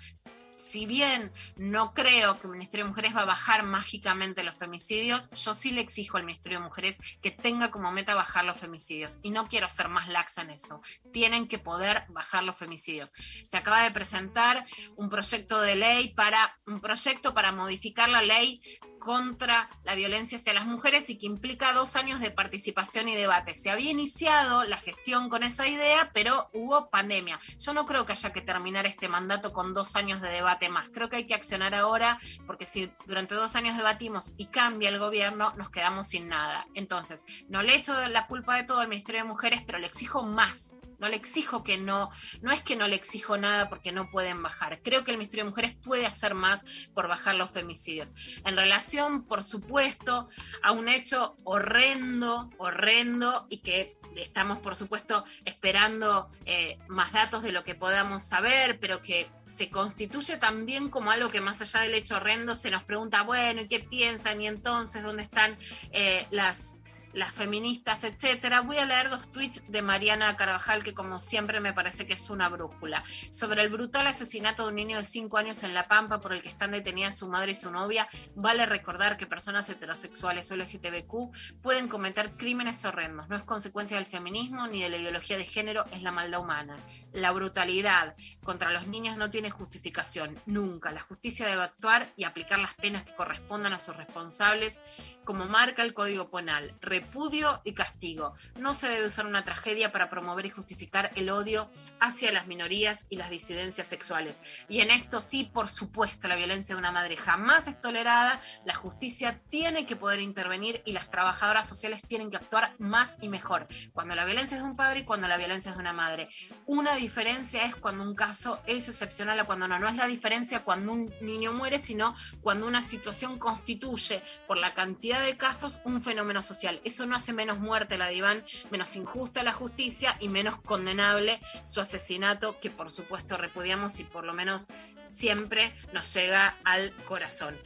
Si bien no creo que el Ministerio de Mujeres va a bajar mágicamente los femicidios, yo sí le exijo al Ministerio de Mujeres que tenga como meta bajar los femicidios. Y no quiero ser más laxa en eso. Tienen que poder bajar los femicidios. Se acaba de presentar un proyecto de ley para un proyecto para modificar la ley contra la violencia hacia las mujeres y que implica dos años de participación y debate. Se había iniciado la gestión con esa idea, pero hubo pandemia. Yo no creo que haya que terminar este mandato con dos años de debate más. Creo que hay que accionar ahora, porque si durante dos años debatimos y cambia el gobierno, nos quedamos sin nada. Entonces, no le echo la culpa de todo al Ministerio de Mujeres, pero le exijo más no le exijo que no, no es que no le exijo nada porque no pueden bajar. Creo que el Ministerio de Mujeres puede hacer más por bajar los femicidios. En relación, por supuesto, a un hecho horrendo, horrendo y que estamos, por supuesto, esperando eh, más datos de lo que podamos saber, pero que se constituye también como algo que más allá del hecho horrendo se nos pregunta, bueno, ¿y qué piensan? ¿Y entonces dónde están eh, las las feministas, etcétera. Voy a leer dos tweets de Mariana Carvajal, que como siempre me parece que es una brújula. Sobre el brutal asesinato de un niño de 5 años en La Pampa por el que están detenidas su madre y su novia, vale recordar que personas heterosexuales o LGTBQ pueden cometer crímenes horrendos. No es consecuencia del feminismo ni de la ideología de género, es la maldad humana. La brutalidad contra los niños no tiene justificación, nunca. La justicia debe actuar y aplicar las penas que correspondan a sus responsables, como marca el Código Penal repudio y castigo. No se debe usar una tragedia para promover y justificar el odio hacia las minorías y las disidencias sexuales. Y en esto sí, por supuesto, la violencia de una madre jamás es tolerada, la justicia tiene que poder intervenir y las trabajadoras sociales tienen que actuar más y mejor. Cuando la violencia es de un padre y cuando la violencia es de una madre. Una diferencia es cuando un caso es excepcional o cuando no. No es la diferencia cuando un niño muere, sino cuando una situación constituye, por la cantidad de casos, un fenómeno social eso no hace menos muerte la diván, menos injusta la justicia y menos condenable su asesinato, que por supuesto repudiamos y por lo menos siempre nos llega al corazón.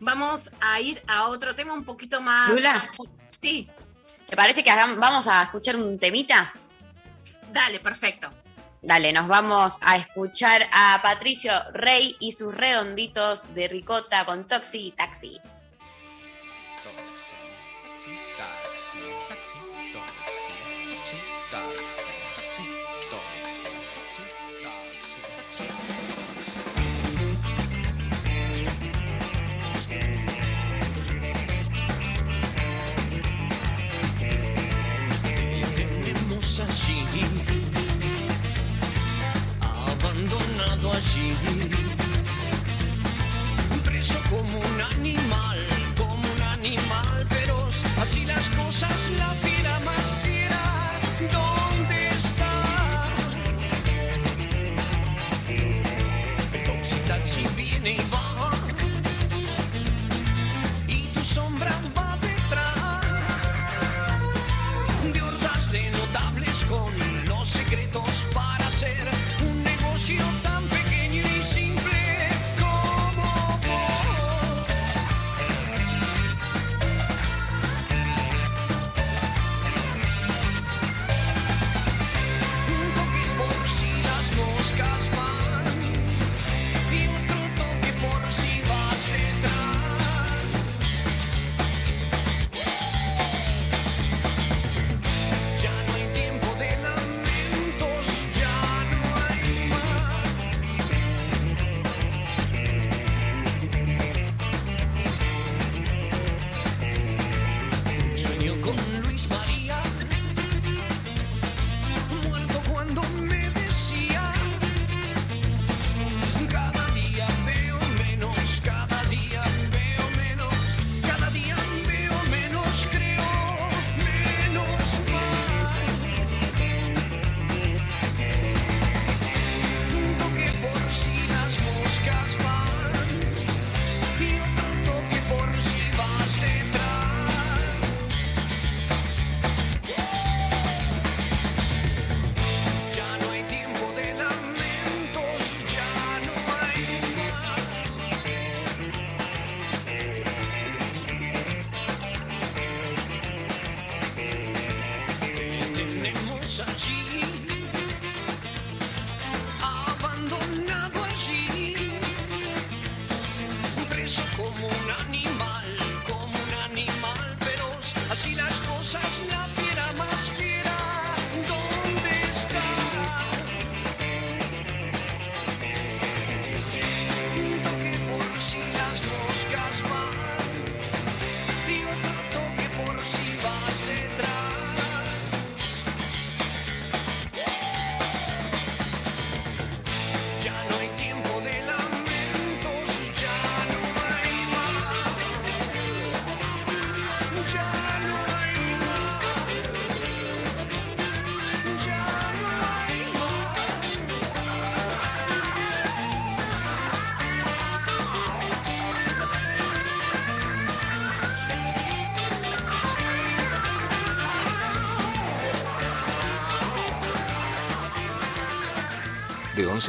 Vamos a ir a otro tema un poquito más. Lula. Sí. ¿Te parece que vamos a escuchar un temita? Dale, perfecto. Dale, nos vamos a escuchar a Patricio Rey y sus redonditos de ricota con Toxi y Taxi. machine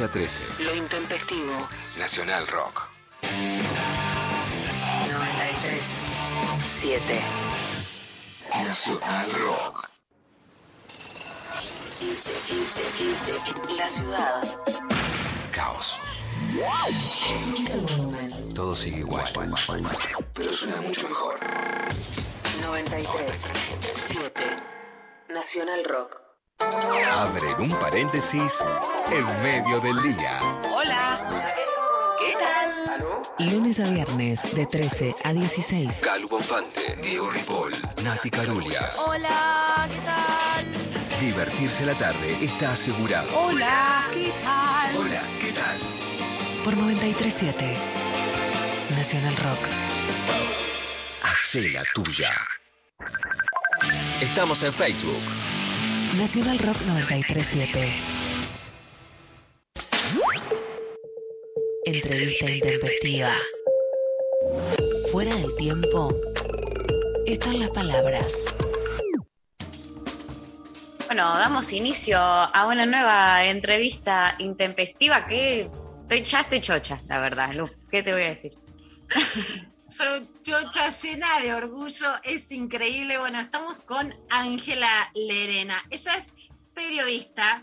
de 11 a 13. Lo intempestivo. Nacional Rock. 93 7. Nacional Rock. La ciudad. Caos. Todo sigue igual. Pero suena mucho mejor. 93 7. Nacional Rock. Abren un paréntesis en medio del día. Hola. ¿Qué tal? Lunes a viernes de 13 a 16. Calu Bonfante, Diego Ripoll, Nati Carulias. Hola, ¿qué tal? Divertirse la tarde está asegurado. Hola, ¿qué tal? Hola, ¿qué tal? Por 93.7. Nacional Rock. Hacé la tuya. Estamos en Facebook. Nacional Rock 93.7. Entrevista intempestiva. Fuera del tiempo están las palabras. Bueno, damos inicio a una nueva entrevista intempestiva que estoy, ya estoy chocha, la verdad, Lu. ¿Qué te voy a decir? Yo, chocha llena de orgullo, es increíble. Bueno, estamos con Ángela Lerena. Ella es periodista,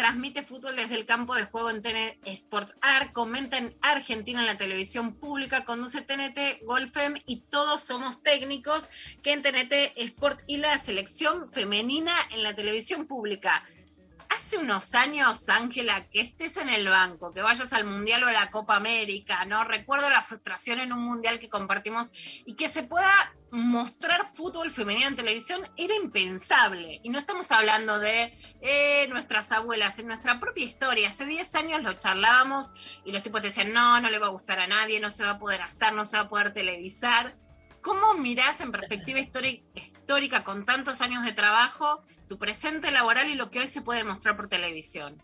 transmite fútbol desde el campo de juego en TNT Sports Art, comenta en Argentina en la televisión pública, conduce TNT Golfem y todos somos técnicos que en TNT Sport y la selección femenina en la televisión pública. Hace unos años, Ángela, que estés en el banco, que vayas al Mundial o a la Copa América, ¿no? Recuerdo la frustración en un Mundial que compartimos y que se pueda mostrar fútbol femenino en televisión era impensable. Y no estamos hablando de eh, nuestras abuelas, en nuestra propia historia. Hace 10 años lo charlábamos y los tipos decían, no, no le va a gustar a nadie, no se va a poder hacer, no se va a poder televisar. ¿Cómo mirás en perspectiva histórica, histórica con tantos años de trabajo tu presente laboral y lo que hoy se puede mostrar por televisión?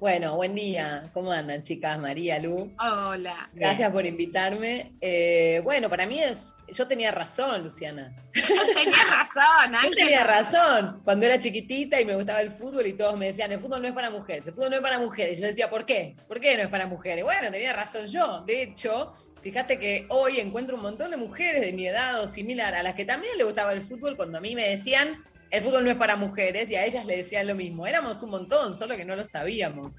Bueno, buen día. ¿Cómo andan, chicas? María, Lu. Hola. Gracias por invitarme. Eh, bueno, para mí es. Yo tenía razón, Luciana. Tenías razón, Yo tenía razón. Cuando era chiquitita y me gustaba el fútbol y todos me decían, el fútbol no es para mujeres, el fútbol no es para mujeres. Y yo decía, ¿por qué? ¿Por qué no es para mujeres? Bueno, tenía razón yo. De hecho, fíjate que hoy encuentro un montón de mujeres de mi edad o similar a las que también le gustaba el fútbol cuando a mí me decían, el fútbol no es para mujeres y a ellas le decían lo mismo. Éramos un montón, solo que no lo sabíamos.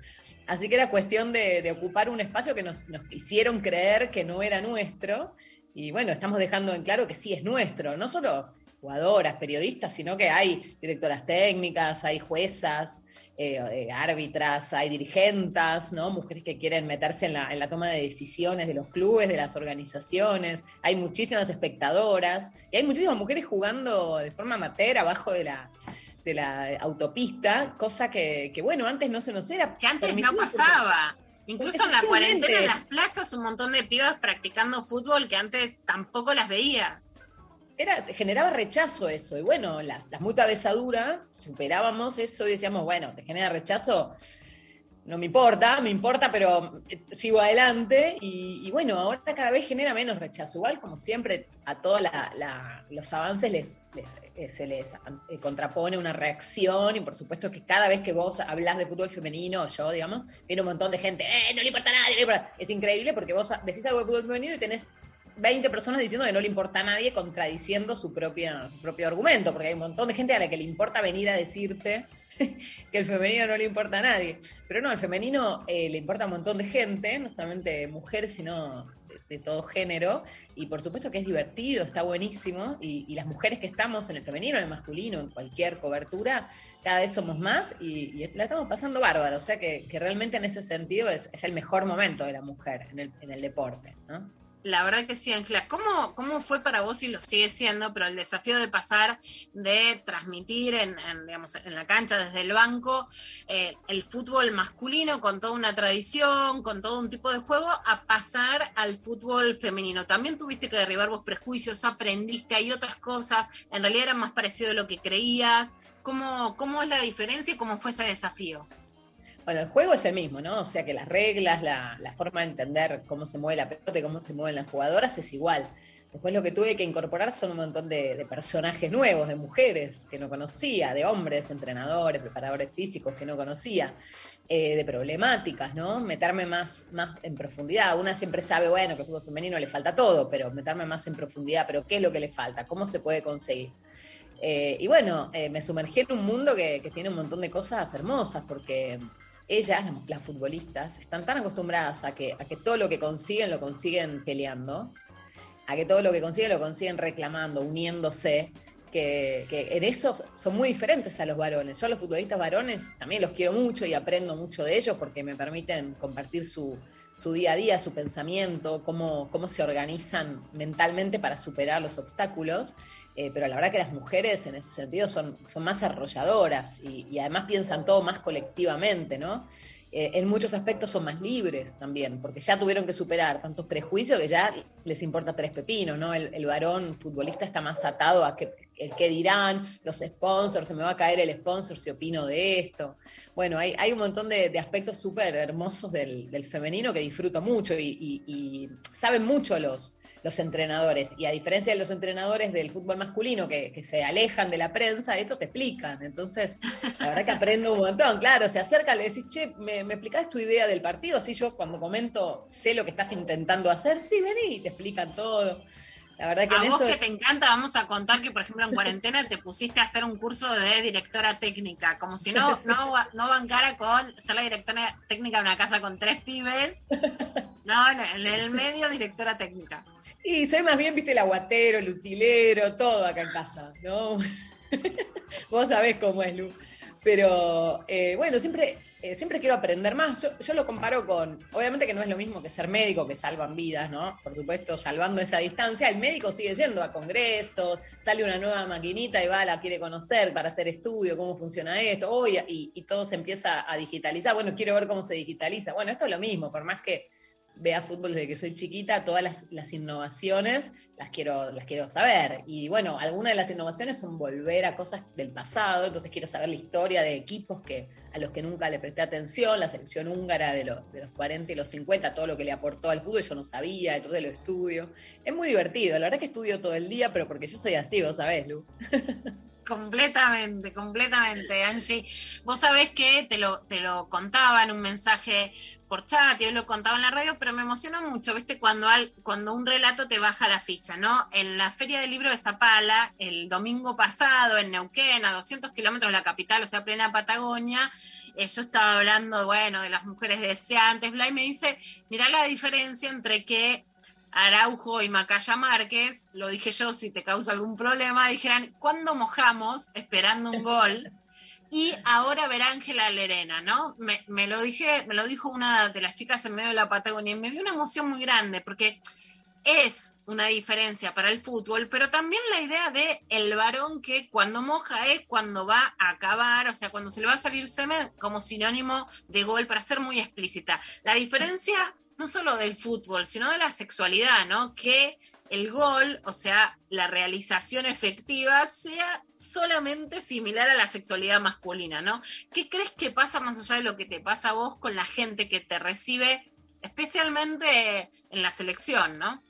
Así que era cuestión de, ocupar un espacio que nos, nos hicieron creer que no era nuestro. Y bueno, estamos dejando en claro que sí es nuestro. No solo jugadoras, periodistas, sino que hay directoras técnicas, hay juezas, eh, eh, árbitras, hay dirigentes, ¿no? mujeres que quieren meterse en la, en la toma de decisiones de los clubes, de las organizaciones, hay muchísimas espectadoras y hay muchísimas mujeres jugando de forma amateur abajo de la, de la autopista, cosa que, que, bueno, antes no se nos era. Que antes no pasaba. Incluso en la cuarentena en las plazas un montón de pibas practicando fútbol que antes tampoco las veías. Era, generaba rechazo eso. Y bueno, las, las muy cabezadura, superábamos eso y decíamos, bueno, te genera rechazo, no me importa, me importa, pero eh, sigo adelante. Y, bueno, ahora cada vez genera menos rechazo. Igual, como siempre, a todos los avances les- eh, se les eh, contrapone una reacción. Y por supuesto que cada vez que vos hablas de fútbol femenino, yo, digamos, viene un montón de gente, ¡eh, no le importa a nadie! no le importa". Es increíble porque vos decís algo de fútbol femenino y tenés 20 personas diciendo que no le importa a nadie, contradiciendo su, propia, su propio argumento, porque hay un montón de gente a la que le importa venir a decirte que el femenino no le importa a nadie. Pero no, al femenino eh, le importa a un montón de gente, no solamente mujeres, sino de, todo género. Y por supuesto que es divertido, está buenísimo. Y, las mujeres que estamos en el femenino, en el masculino, en cualquier cobertura, cada vez somos más y, y la estamos pasando bárbaro. O sea que, que realmente en ese sentido es, es el mejor momento de la mujer en el, en el deporte. ¿no? La verdad que sí, Ángela. ¿Cómo, ¿Cómo fue para vos y lo sigue siendo, pero el desafío de pasar de transmitir en, en, digamos, en la cancha desde el banco eh, el fútbol masculino con toda una tradición, con todo un tipo de juego, a pasar al fútbol femenino? También tuviste que derribar vos prejuicios, aprendiste, hay otras cosas, en realidad era más parecido a lo que creías. ¿Cómo, cómo es la diferencia y cómo fue ese desafío? Bueno, el juego es el mismo, ¿no? O sea que las reglas, la, la forma de entender cómo se mueve la pelota y cómo se mueven las jugadoras es igual. Después lo que tuve que incorporar son un montón de, personajes nuevos, de mujeres que no conocía, de hombres, entrenadores, preparadores físicos que no conocía, eh, de problemáticas, ¿no? Meterme más, más en profundidad. Una siempre sabe, bueno, que el fútbol femenino le falta todo, pero meterme más en profundidad, pero ¿qué es lo que le falta? ¿Cómo se puede conseguir? Eh, y bueno, eh, me sumergí en un mundo que tiene un montón de cosas hermosas, porque ellas, las, futbolistas, están tan acostumbradas a que, a que todo lo que consiguen lo consiguen peleando, a que todo lo que consiguen lo consiguen reclamando, uniéndose, que, que en eso son muy diferentes a los varones. Yo a los futbolistas varones también los quiero mucho y aprendo mucho de ellos porque me permiten compartir su, su día a día, su pensamiento, cómo, cómo se organizan mentalmente para superar los obstáculos. Eh, pero la verdad que las mujeres en ese sentido son, son más arrolladoras y, además piensan todo más colectivamente, ¿no? Eh, en muchos aspectos son más libres también, porque ya tuvieron que superar tantos prejuicios que ya les importa tres pepinos, ¿no? El, el varón futbolista está más atado a que, el qué dirán, los sponsors, se me va a caer el sponsor si opino de esto. Bueno, hay, hay un montón de, aspectos súper hermosos del, del femenino que disfruto mucho y saben mucho los, los entrenadores. Y a diferencia de los entrenadores del fútbol masculino que, que se alejan de la prensa, esto te explican. Entonces, la verdad que aprendo un montón. Claro, se acerca, le decís, che, ¿me, me explicás tu idea del partido? Así yo cuando comento, sé lo que estás intentando hacer. Sí, vení, y te explican todo. La verdad que A vos eso... que te encanta, vamos a contar que, por ejemplo, en cuarentena te pusiste a hacer un curso de directora técnica, como si no, no, no bancara con ser la directora técnica de una casa con tres pibes. No, en el- en el medio, directora técnica. Y soy más bien, viste, el aguatero, el utilero, todo acá en casa, ¿no? Vos sabés cómo es, Lu. Pero eh, bueno, siempre, eh, siempre quiero aprender más. Yo, yo lo comparo con, obviamente que no es lo mismo que ser médico, que salvan vidas, ¿no? Por supuesto, salvando esa distancia, el médico sigue yendo a congresos, sale una nueva maquinita y va, la quiere conocer para hacer estudio, cómo funciona esto, oh, y, y- todo se empieza a digitalizar. Bueno, quiero ver cómo se digitaliza. Bueno, esto es lo mismo, por más que vea fútbol desde que soy chiquita, todas las, las innovaciones las quiero, las quiero saber. Y bueno, algunas de las innovaciones son volver a cosas del pasado, entonces quiero saber la historia de equipos que, a los que nunca le presté atención, la selección húngara de, los de los 40 y los 50, todo lo que le aportó al fútbol, yo no sabía, entonces lo estudio. Es muy divertido, la verdad que estudio todo el día, pero porque yo soy así, vos sabés, Lu. Completamente, completamente, Angie. Vos sabés que te lo, te lo contaba en un mensaje por chat, y hoy lo contaba en la radio, pero me emociona mucho, ¿viste? Cuando, al- cuando un relato te baja la ficha, ¿no? En la Feria del Libro de Zapala, el domingo pasado, en Neuquén, a 200 kilómetros de la capital, o sea, plena Patagonia, eh, yo estaba hablando, bueno, de las mujeres deseantes, bla, y me dice, mirá la diferencia entre que Araujo y Macaya Márquez, lo dije yo, si te causa algún problema, dijeran, ¿cuándo mojamos esperando un gol? Y ahora ver Ángela Lerena, ¿no? Me, me lo dije, me lo dijo una de las chicas en medio de la Patagonia y me dio una emoción muy grande porque es una diferencia para el fútbol, pero también la idea de el varón que cuando moja es cuando va a acabar, o sea, cuando se le va a salir semen como sinónimo de gol, para ser muy explícita. La diferencia no solo del fútbol, sino de la sexualidad, ¿no? Que el gol, o sea, la realización efectiva, sea solamente similar a la sexualidad masculina, ¿no? ¿Qué crees que pasa más allá de lo que te pasa a vos con la gente que te recibe, especialmente en la selección, ¿no?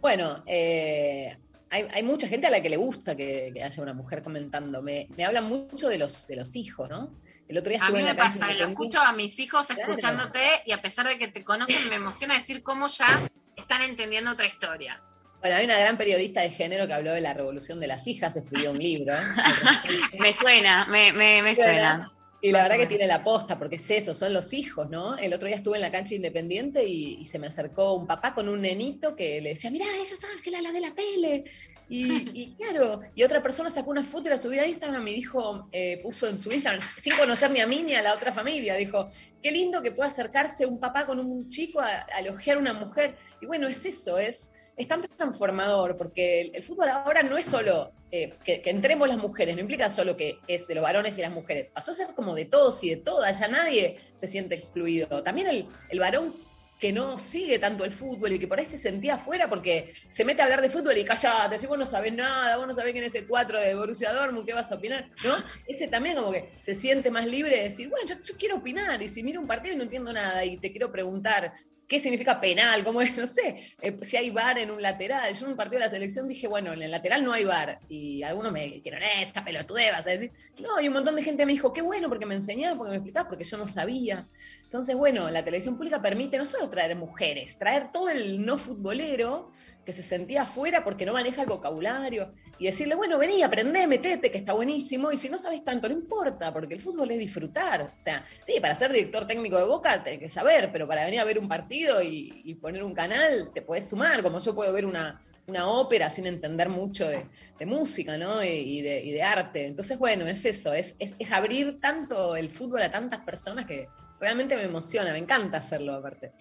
Bueno, eh, hay, hay mucha gente a la que le gusta que, que haya una mujer comentando. Me, hablan mucho de los, de los hijos, ¿no? El otro día A mí me la pasa, lo independiente. escucho a mis hijos Claro. escuchándote y a pesar de que te conocen, me emociona decir cómo ya están entendiendo otra historia. Bueno, hay una gran periodista de género que habló de la revolución de las hijas, escribió un libro. Me suena, me, me, me suena. Y la Más verdad que tiene la posta, porque es eso, son los hijos, ¿no? El otro día estuve en la cancha independiente y, y se me acercó un papá con un nenito que le decía, mirá, ella es Ángela, la de la tele. Y, claro, y otra persona sacó una foto y la subió a Instagram y dijo, eh, puso en su Instagram, sin conocer ni a mí ni a la otra familia, dijo, qué lindo que pueda acercarse un papá con un chico a, a elogiar a una mujer. Y bueno, es eso, es, es tan transformador, porque el, el fútbol ahora no es solo eh, que, que entremos las mujeres, no implica solo que es de los varones y las mujeres, pasó a ser como de todos y de todas, ya nadie se siente excluido. También el, el varón que no sigue tanto el fútbol y que por ahí se sentía afuera porque se mete a hablar de fútbol y callate, si vos no sabés nada, vos no sabés quién es el 4 de Borussia Dortmund, ¿qué vas a opinar? ¿No? Ese también como que se siente más libre de decir, bueno, yo, quiero opinar y si miro un partido y no entiendo nada y te quiero preguntar qué significa penal, cómo es, no sé, eh, si hay bar en un lateral. Yo en un partido de la selección dije, bueno, en el lateral no hay bar. Y algunos me dijeron, eh, esta pelotudez, vas a decir. No, y un montón de gente me dijo, qué bueno, porque me enseñaba, porque me explicaba, porque yo no sabía. Entonces, bueno, la televisión pública permite no solo traer mujeres, traer todo el no futbolero que se sentía afuera porque no maneja el vocabulario y decirle, bueno, vení, aprendé, metete, que está buenísimo, y si no sabes tanto, no importa, porque el fútbol es disfrutar. O sea, sí, para ser director técnico de Boca tenés que saber, pero para venir a ver un partido y, poner un canal, te puedes sumar, como yo puedo ver una, una ópera sin entender mucho de, de música, ¿no? Y, y de, y de arte. Entonces, bueno, es eso, es, es, es abrir tanto el fútbol a tantas personas que realmente me emociona, me encanta hacerlo aparte.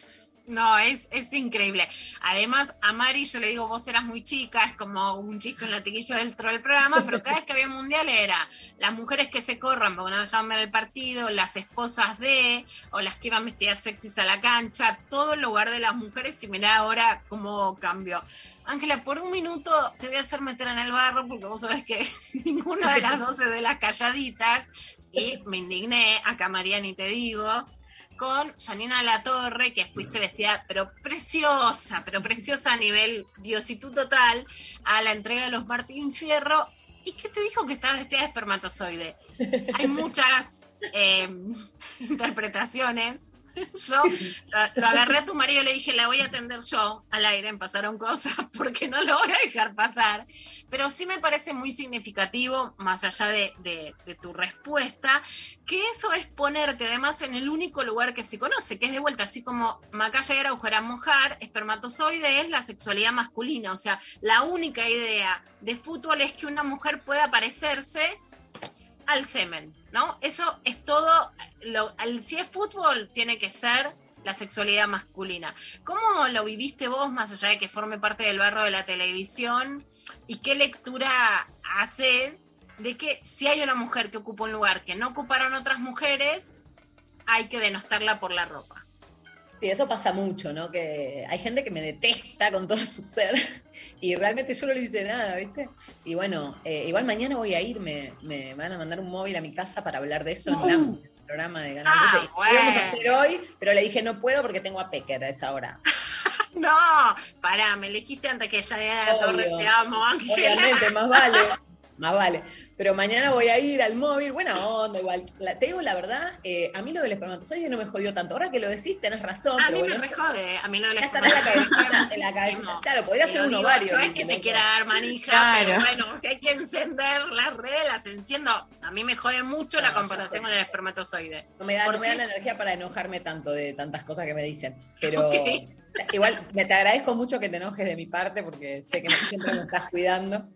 No, es, es increíble. Además, a Mari yo le digo, vos eras muy chica, es como un chiste en latiguillo dentro del programa, pero cada vez que había un mundial era las mujeres que se corran porque no dejaban ver el partido, las esposas de, o las que iban vestidas sexys a la cancha, todo el lugar de las mujeres, y mirá ahora cómo cambió. Ángela, por un minuto te voy a hacer meter en el barro porque vos sabés que ninguna de las dos es de las calladitas, y me indigné, acá María ni te digo, con Janina La Torre, que fuiste vestida, pero preciosa, pero preciosa a nivel diositud total, a la entrega de los Martín Fierro. ¿Y qué te dijo que estaba vestida de espermatozoide? Hay muchas eh, interpretaciones. Yo lo, agarré a tu marido y le dije, la voy a atender yo al aire, me pasaron cosas porque no lo voy a dejar pasar. Pero sí me parece muy significativo, más allá de, de- de tu respuesta, que eso es ponerte además en el único lugar que se conoce, que es de vuelta, así como Macaya era agujera mujer, espermatozoide es la sexualidad masculina. O sea, la única idea de fútbol es que una mujer pueda parecerse al semen, ¿no? Eso es todo, lo, si es fútbol, tiene que ser la sexualidad masculina. ¿Cómo lo viviste vos, más allá de que forme parte del barro de la televisión? ¿Y qué lectura haces de que si hay una mujer que ocupa un lugar que no ocuparon otras mujeres, hay que denostarla por la ropa? Sí, eso pasa mucho, ¿no? Que hay gente que me detesta con todo su ser y realmente yo no le hice nada, ¿viste? Y bueno, eh, igual mañana voy a ir, me, me van a mandar un móvil a mi casa para hablar de eso en el programa de Canal Ah, 13. bueno. Hacer hoy, pero le dije no puedo porque tengo a Pecker a esa hora. No, pará, me elegiste antes que ya era la torre, te amo, Ángela. Obviamente, más vale. Más vale. Pero mañana voy a ir al móvil, buena onda, igual. La- te digo la verdad, eh, a mí lo del espermatozoide no me jodió tanto. Ahora que lo decís, tenés razón. A pero mí bueno, me rejode, a mí lo del Ya está en la espermatozoide jode. Claro, podría Te ser un digo, ovario. No es que te quiera dar manija, Claro. pero bueno, si hay que encender las redes, las enciendo. A mí me jode mucho la comparación con el espermatozoide. No me, da, ¿Por no me da la energía para enojarme tanto de tantas cosas que me dicen. Pero igual me te agradezco mucho que te enojes de mi parte porque sé que siempre me estás cuidando.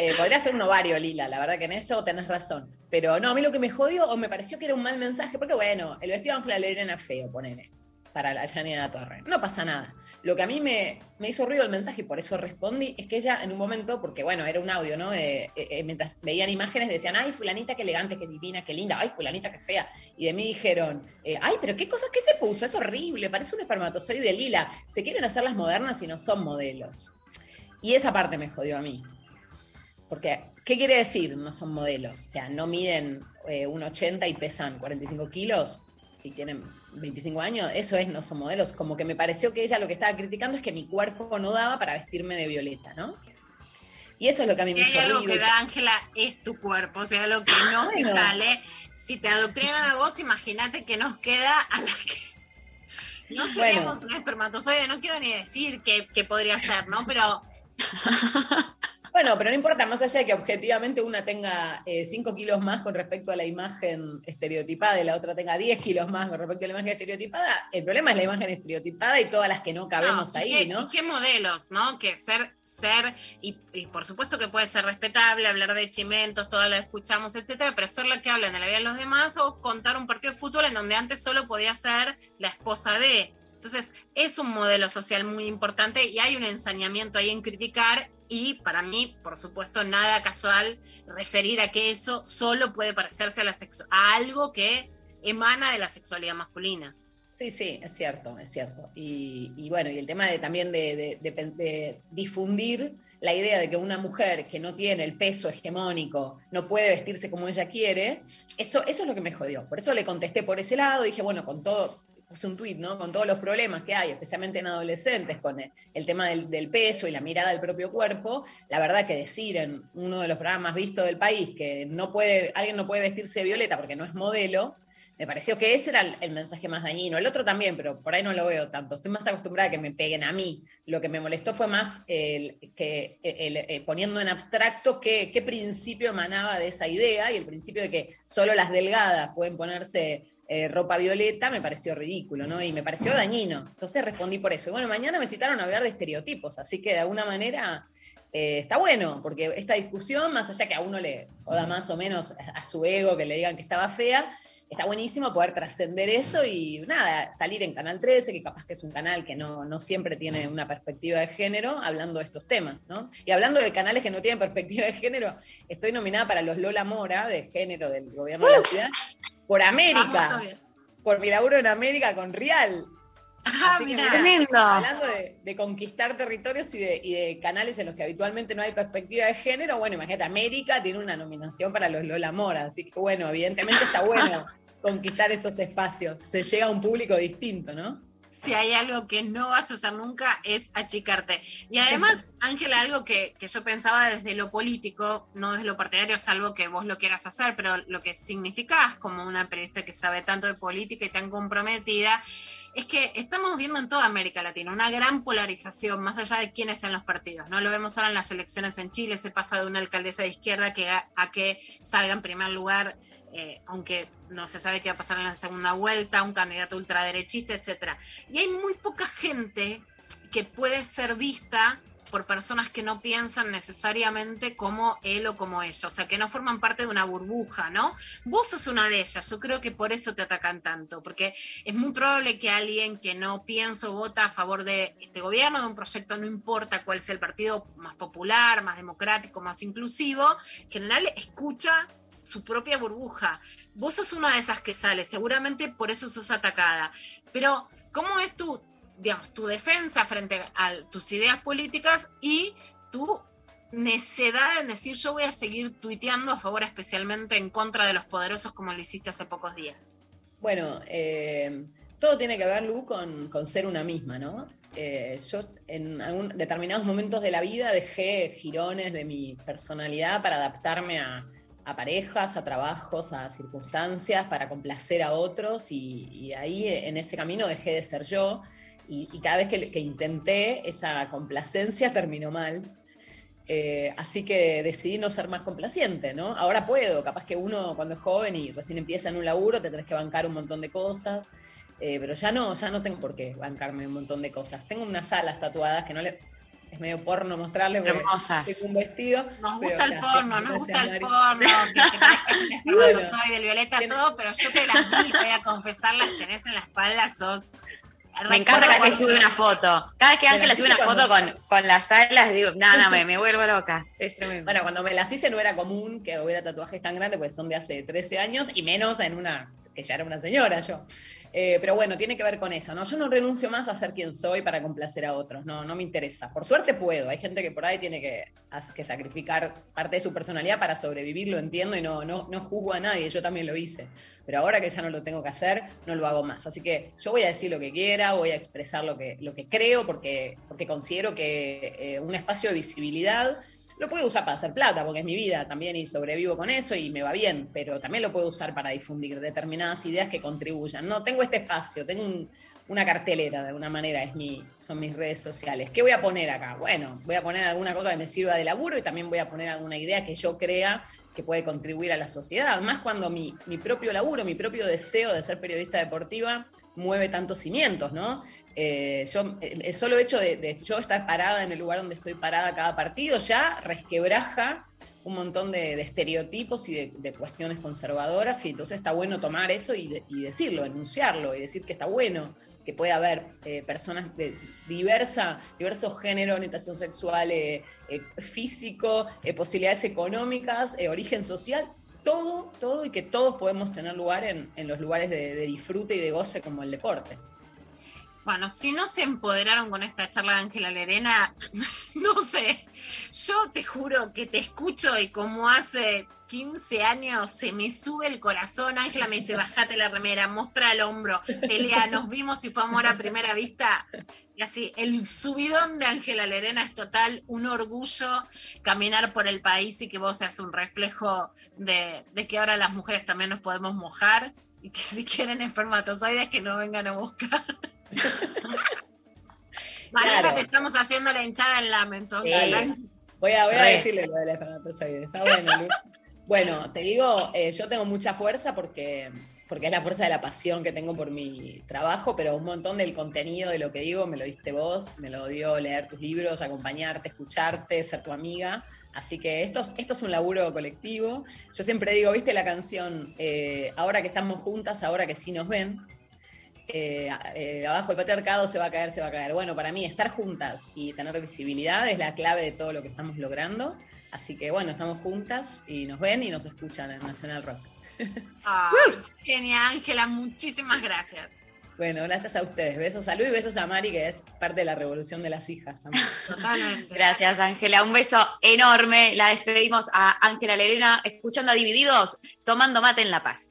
Eh, podría ser un ovario, Lila, la verdad que en eso tenés razón. Pero no, a mí lo que me jodió o me pareció que era un mal mensaje, porque bueno, el vestido de Ángela es feo, ponele, para la Janina Torre. No pasa nada. Lo que a mí me, me hizo ruido el mensaje y por eso respondí, es que ella en un momento, porque bueno, era un audio, ¿no? Eh, eh, eh, mientras veían imágenes decían, ay, fulanita, qué elegante, qué divina, qué linda, ay, fulanita, qué fea. Y de mí dijeron, eh, ay, pero qué cosas que se puso, es horrible, parece un espermatozoide lila. Se quieren hacer las modernas y no son modelos. Y esa parte me jodió a mí. Porque, ¿qué quiere decir no son modelos? O sea, no miden eh, 1,80 y pesan 45 kilos y tienen 25 años. Eso es, no son modelos. Como que me pareció que ella lo que estaba criticando es que mi cuerpo no daba para vestirme de violeta, ¿no? Y eso es lo que a mí me hizo algo que da Ángela, es tu cuerpo, o sea, lo que no se Bueno. sale. Si te adoctrinan a vos, imagínate que nos queda a la que. No seríamos un espermatozoide, no quiero ni decir qué podría ser, ¿no? Pero Bueno, pero no importa, más allá de que objetivamente una tenga 5 kilos más con respecto a la imagen estereotipada y la otra tenga 10 kilos más con respecto a la imagen estereotipada, el problema es la imagen estereotipada y todas las que no cabemos No, ¿y ahí, qué, ¿no? y qué modelos, ¿no? Que ser, ser, y, y por supuesto que puede ser respetable, hablar de chimentos, todo lo escuchamos, etcétera, pero ser la que habla de la vida de los demás o contar un partido de fútbol en donde antes solo podía ser la esposa de. Entonces, es un modelo social muy importante y hay un ensañamiento ahí en criticar y para mí, por supuesto, nada casual referir a que eso solo puede parecerse a, la a algo que emana de la sexualidad masculina. Sí, sí, es cierto, es cierto. Y, bueno, y el tema de, también de difundir la idea de que una mujer que no tiene el peso hegemónico no puede vestirse como ella quiere, eso, eso es lo que me jodió. Por eso le contesté por ese lado, dije, bueno, con todo, puse un tuit, ¿no? Con todos los problemas que hay, especialmente en adolescentes, con el, tema del, peso y la mirada del propio cuerpo, la verdad que decir en uno de los programas más vistos del país que no puede, alguien no puede vestirse violeta porque no es modelo, me pareció que ese era el, mensaje más dañino. El otro también, pero por ahí no lo veo tanto. Estoy más acostumbrada a que me peguen a mí. Lo que me molestó fue más el, que el- el- poniendo en abstracto qué, qué principio emanaba de esa idea y el principio de que solo las delgadas pueden ponerse eh, ropa violeta me pareció ridículo, ¿no? Y me pareció dañino. Entonces respondí por eso. Y bueno, mañana me citaron a hablar de estereotipos, así que de alguna manera eh, está bueno, porque esta discusión, más allá que a uno le joda más o menos a, a su ego que le digan que estaba fea, está buenísimo poder trascender eso y nada, salir en Canal 13, que capaz que es un canal que no, no siempre tiene una perspectiva de género, hablando de estos temas, ¿no? Y hablando de canales que no tienen perspectiva de género, estoy nominada para los Lola Mora de género del gobierno de la ciudad por América, por mi laburo en América con Real. Así que. Hablando de, de conquistar territorios y de, y de canales en los que habitualmente no hay perspectiva de género, bueno, imagínate, América tiene una nominación para los Lola Mora, así que bueno, evidentemente está bueno conquistar esos espacios. Se llega a un público distinto, ¿no? si hay algo que no vas a hacer nunca es achicarte. Y además, Ángela, algo que, que yo pensaba desde lo político, no desde lo partidario, salvo que vos lo quieras hacer, pero lo que significás como una periodista que sabe tanto de política y tan comprometida, es que estamos viendo en toda América Latina una gran polarización, más allá de quiénes sean los partidos. ¿no? Lo vemos ahora en las elecciones en Chile, se pasa de una alcaldesa de izquierda que a, que salga en primer lugar eh, aunque no se sabe qué va a pasar en la segunda vuelta, un candidato ultraderechista, etcétera. Y hay muy poca gente que puede ser vista por personas que no piensan necesariamente como él o como ella, o sea, que no forman parte de una burbuja, ¿no? Vos sos una de ellas, yo creo que por eso te atacan tanto, porque es muy probable que alguien que no piensa o vota a favor de este gobierno, de un proyecto, no importa cuál sea el partido más popular, más democrático, más inclusivo, en general escucha su propia burbuja. Vos sos una de esas que sale, seguramente por eso sos atacada. Pero, ¿cómo es tu, tu defensa frente a tus ideas políticas y tu necedad en decir yo voy a seguir tuiteando a favor especialmente en contra de los poderosos como lo hiciste hace pocos días? Bueno, eh, todo tiene que ver, Lu, con, con ser una misma, ¿no? Eh, yo en determinados momentos de la vida dejé girones de mi personalidad para adaptarme a, parejas, a trabajos, a circunstancias, para complacer a otros y, y ahí en ese camino dejé de ser yo y, y cada vez que, que intenté esa complacencia terminó mal. Eh, así que decidí no ser más complaciente, ¿no? Ahora puedo, capaz que uno cuando es joven y recién empieza en un laburo te tenés que bancar un montón de cosas, eh, pero ya no, ya no tengo por qué bancarme un montón de cosas. Tengo unas alas tatuadas que no le... Es medio porno mostrarles Hermosas. tengo un vestido. Nos pero gusta el porno, nos gusta el porno, que te parezcas un espermatozoide del violeta, todo, pero yo te las vi, voy a confesarlas, tenés en la espalda, sos... Me encanta cada vez que sube una foto. Cada vez que Ángela sube una foto con, con las alas, digo, no, no, me, me vuelvo loca. Es tremendo. Bueno, cuando me las hice no era común que hubiera tatuajes tan grandes, porque son de hace 13 años, y menos en una, que ya era una señora yo. Eh, pero bueno, tiene que ver con eso, ¿no? Yo no renuncio más a ser quien soy para complacer a otros, no, no me interesa. Por suerte puedo, hay gente que por ahí tiene que, que sacrificar parte de su personalidad para sobrevivir, lo entiendo y no, no, no juzgo a nadie, yo también lo hice. Pero ahora que ya no lo tengo que hacer, no lo hago más. Así que yo voy a decir lo que quiera, voy a expresar lo que, lo que creo, porque, porque considero que eh, un espacio de visibilidad lo puedo usar para hacer plata, porque es mi vida también y sobrevivo con eso y me va bien, pero también lo puedo usar para difundir determinadas ideas que contribuyan. No, tengo este espacio, tengo un- una cartelera de alguna manera, es mi, son mis redes sociales. ¿Qué voy a poner acá? Bueno, voy a poner alguna cosa que me sirva de laburo y también voy a poner alguna idea que yo crea que puede contribuir a la sociedad. Más cuando mi, mi propio laburo, mi propio deseo de ser periodista deportiva mueve tantos cimientos, ¿no? Eh, yo, eh, el solo hecho de, yo estar parada en el lugar donde estoy parada cada partido ya resquebraja un montón de, estereotipos y de, cuestiones conservadoras y entonces está bueno tomar eso y, de- y decirlo, enunciarlo y decir que está bueno que puede haber eh, personas de diversa, diversos géneros, orientación sexual, físico, posibilidades económicas, origen social, todo, todo y que todos podemos tener lugar en, en los lugares de, de disfrute y de goce como el deporte. Bueno, si no se empoderaron con esta charla de Ángela Lerena, no sé. Yo te juro que te escucho y como hace 15 años se me sube el corazón. Ángela me dice, bajate la remera, mostra el hombro, pelea, nos vimos y fue amor a primera vista. Y así, el subidón de Ángela Lerena es total, un orgullo caminar por el país y que vos seas un reflejo de, de que ahora las mujeres también nos podemos mojar y que si quieren espermatozoides que no vengan a buscar. Malena, Claro. te estamos haciendo la hinchada en la entonces. Sí. Voy a, voy a Re. decirle lo del espermatozoide. Está bueno, Lu. Bueno, te digo, eh, yo tengo mucha fuerza porque, porque es la fuerza de la pasión que tengo por mi trabajo, pero un montón del contenido de lo que digo me lo diste vos, me lo dio leer tus libros, acompañarte, escucharte, ser tu amiga. Así que esto, es- esto es un laburo colectivo. Yo siempre digo, ¿viste la canción eh, Ahora que estamos juntas, ahora que sí nos ven? eh, eh, abajo el patriarcado se va a caer, se va a caer. Bueno, para mí estar juntas y tener visibilidad es la clave de todo lo que estamos logrando. Así que bueno, estamos juntas y nos ven y nos escuchan en Nacional Rock. Ay, genia, Ángela, muchísimas gracias. Bueno, gracias a ustedes. Besos, salud y besos a Mari, que es parte de la revolución de las hijas también. Totalmente. Gracias, Ángela. Un beso enorme. La despedimos a Ángela Lerena, escuchando a Divididos, tomando mate en La Paz.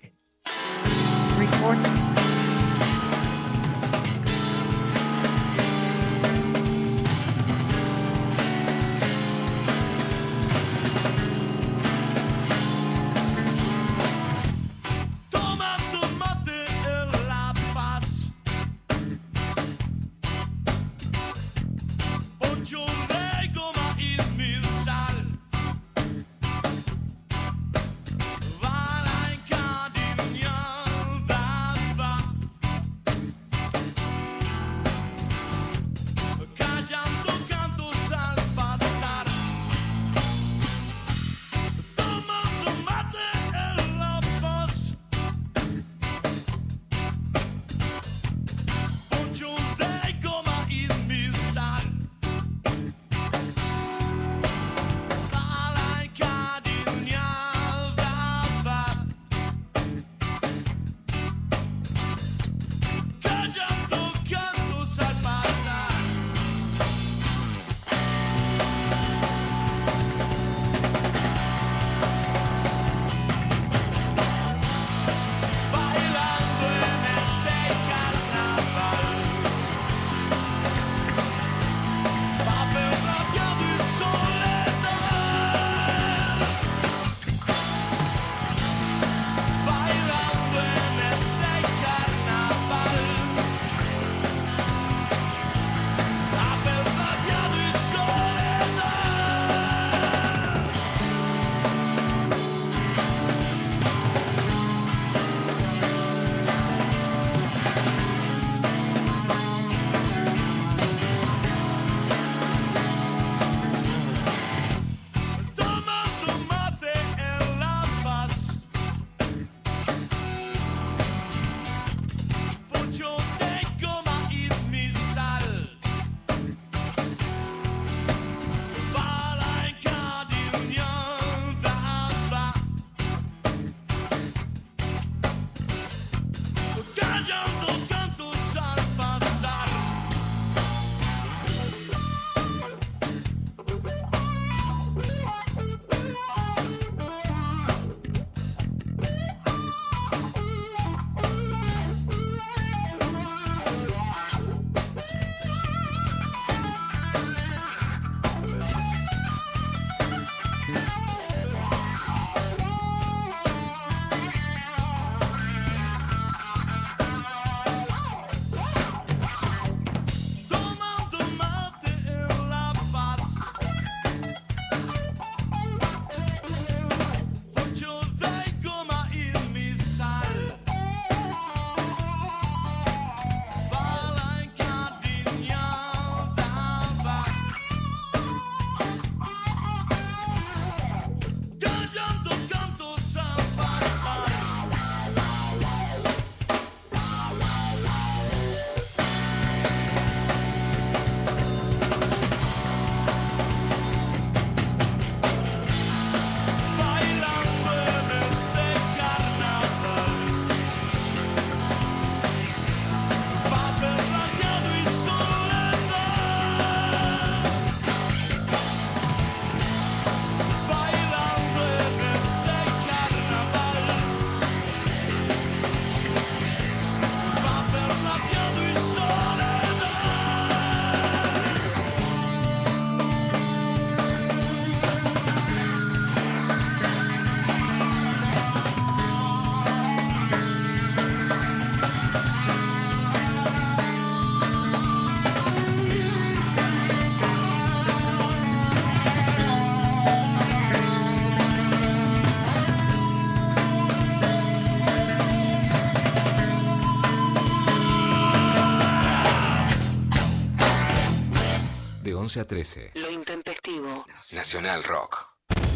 11 a 13. Lo intempestivo. Nacional Rock.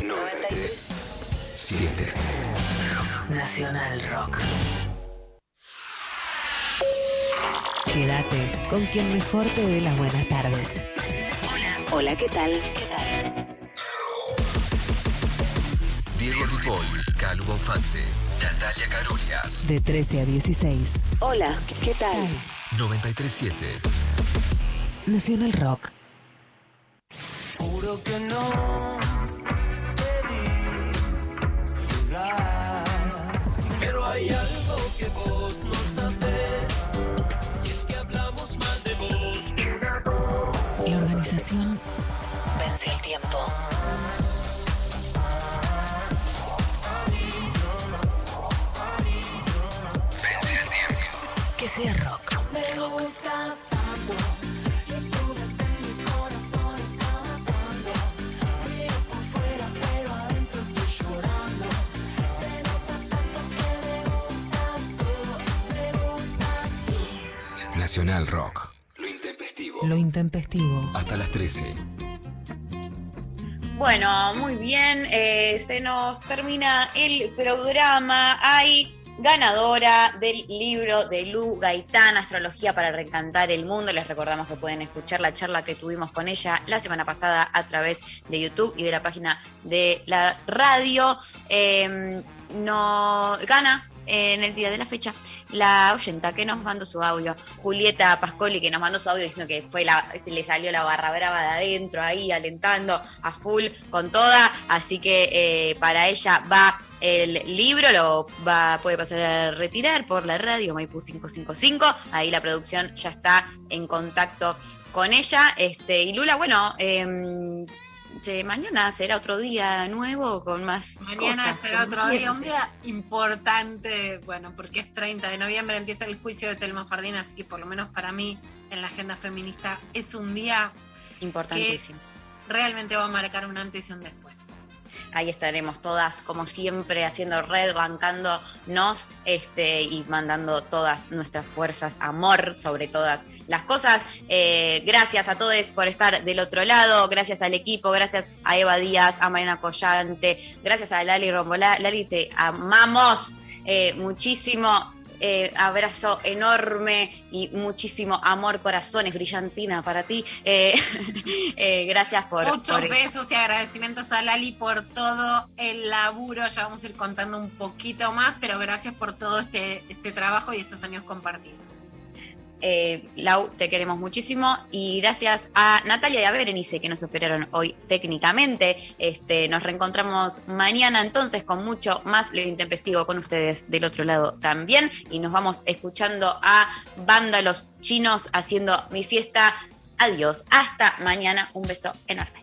93 7. Nacional Rock. Quédate con quien mejor te dé las buenas tardes. Hola. Hola, ¿qué tal? Diego Ripoll, Calu Bonfante, Natalia Carolias. De 13 a 16. Hola, ¿qué tal? 937. Nacional Rock. Juro que no llegar. Pero hay algo que vos no sabés. Y es que hablamos mal de vos. La organización vence el tiempo. Vence el tiempo. Que sea rock. Nacional Rock. Lo intempestivo. Lo intempestivo. Hasta las 13. Bueno, muy bien. eh, se nos termina el programa. Hay ganadora del libro de Lu Gaitán, Astrología para Reencantar el Mundo. Les recordamos que pueden escuchar la charla que tuvimos con ella la semana pasada a través de YouTube y de la página de la radio. Eh, no gana en el día de la fecha la oyenta que nos mandó su audio, Julieta Pascoli, que nos mandó su audio diciendo que fue la, se le salió la barra brava de adentro ahí, alentando a full con toda. Así que eh, para ella va el libro, lo va, puede pasar a retirar por la radio Maipú 555. Ahí la producción ya está en contacto con ella. Este, y Lula, bueno, em, se- mañana será otro día nuevo con más. Mañana cosas, será otro día, un día importante, bueno, porque es 30 de noviembre, empieza el juicio de Telma Fardín, así que por lo menos para mí en la agenda feminista es un día Importantísimo. que realmente va a marcar un antes y un después. Ahí estaremos todas, como siempre, haciendo red, bancándonos este, y mandando todas nuestras fuerzas, amor sobre todas las cosas. Eh, gracias a todos por estar del otro lado, gracias al equipo, gracias a Eva Díaz, a Mariana Collante, gracias a Lali Rombolá. Lali, te amamos eh, muchísimo. Eh, abrazo enorme y muchísimo amor, corazones, brillantina para ti. Eh, eh, gracias por. Muchos por- besos y agradecimientos a Lali por todo el laburo. Ya vamos a ir contando un poquito más, pero gracias por todo este, este trabajo y estos años compartidos. Eh, Lau, te queremos muchísimo y gracias a Natalia y a Berenice que nos operaron hoy técnicamente. Este, nos reencontramos mañana entonces con mucho más lo intempestivo con ustedes del otro lado también y nos vamos escuchando a Vándalos Chinos haciendo mi fiesta. Adiós, hasta mañana, un beso enorme.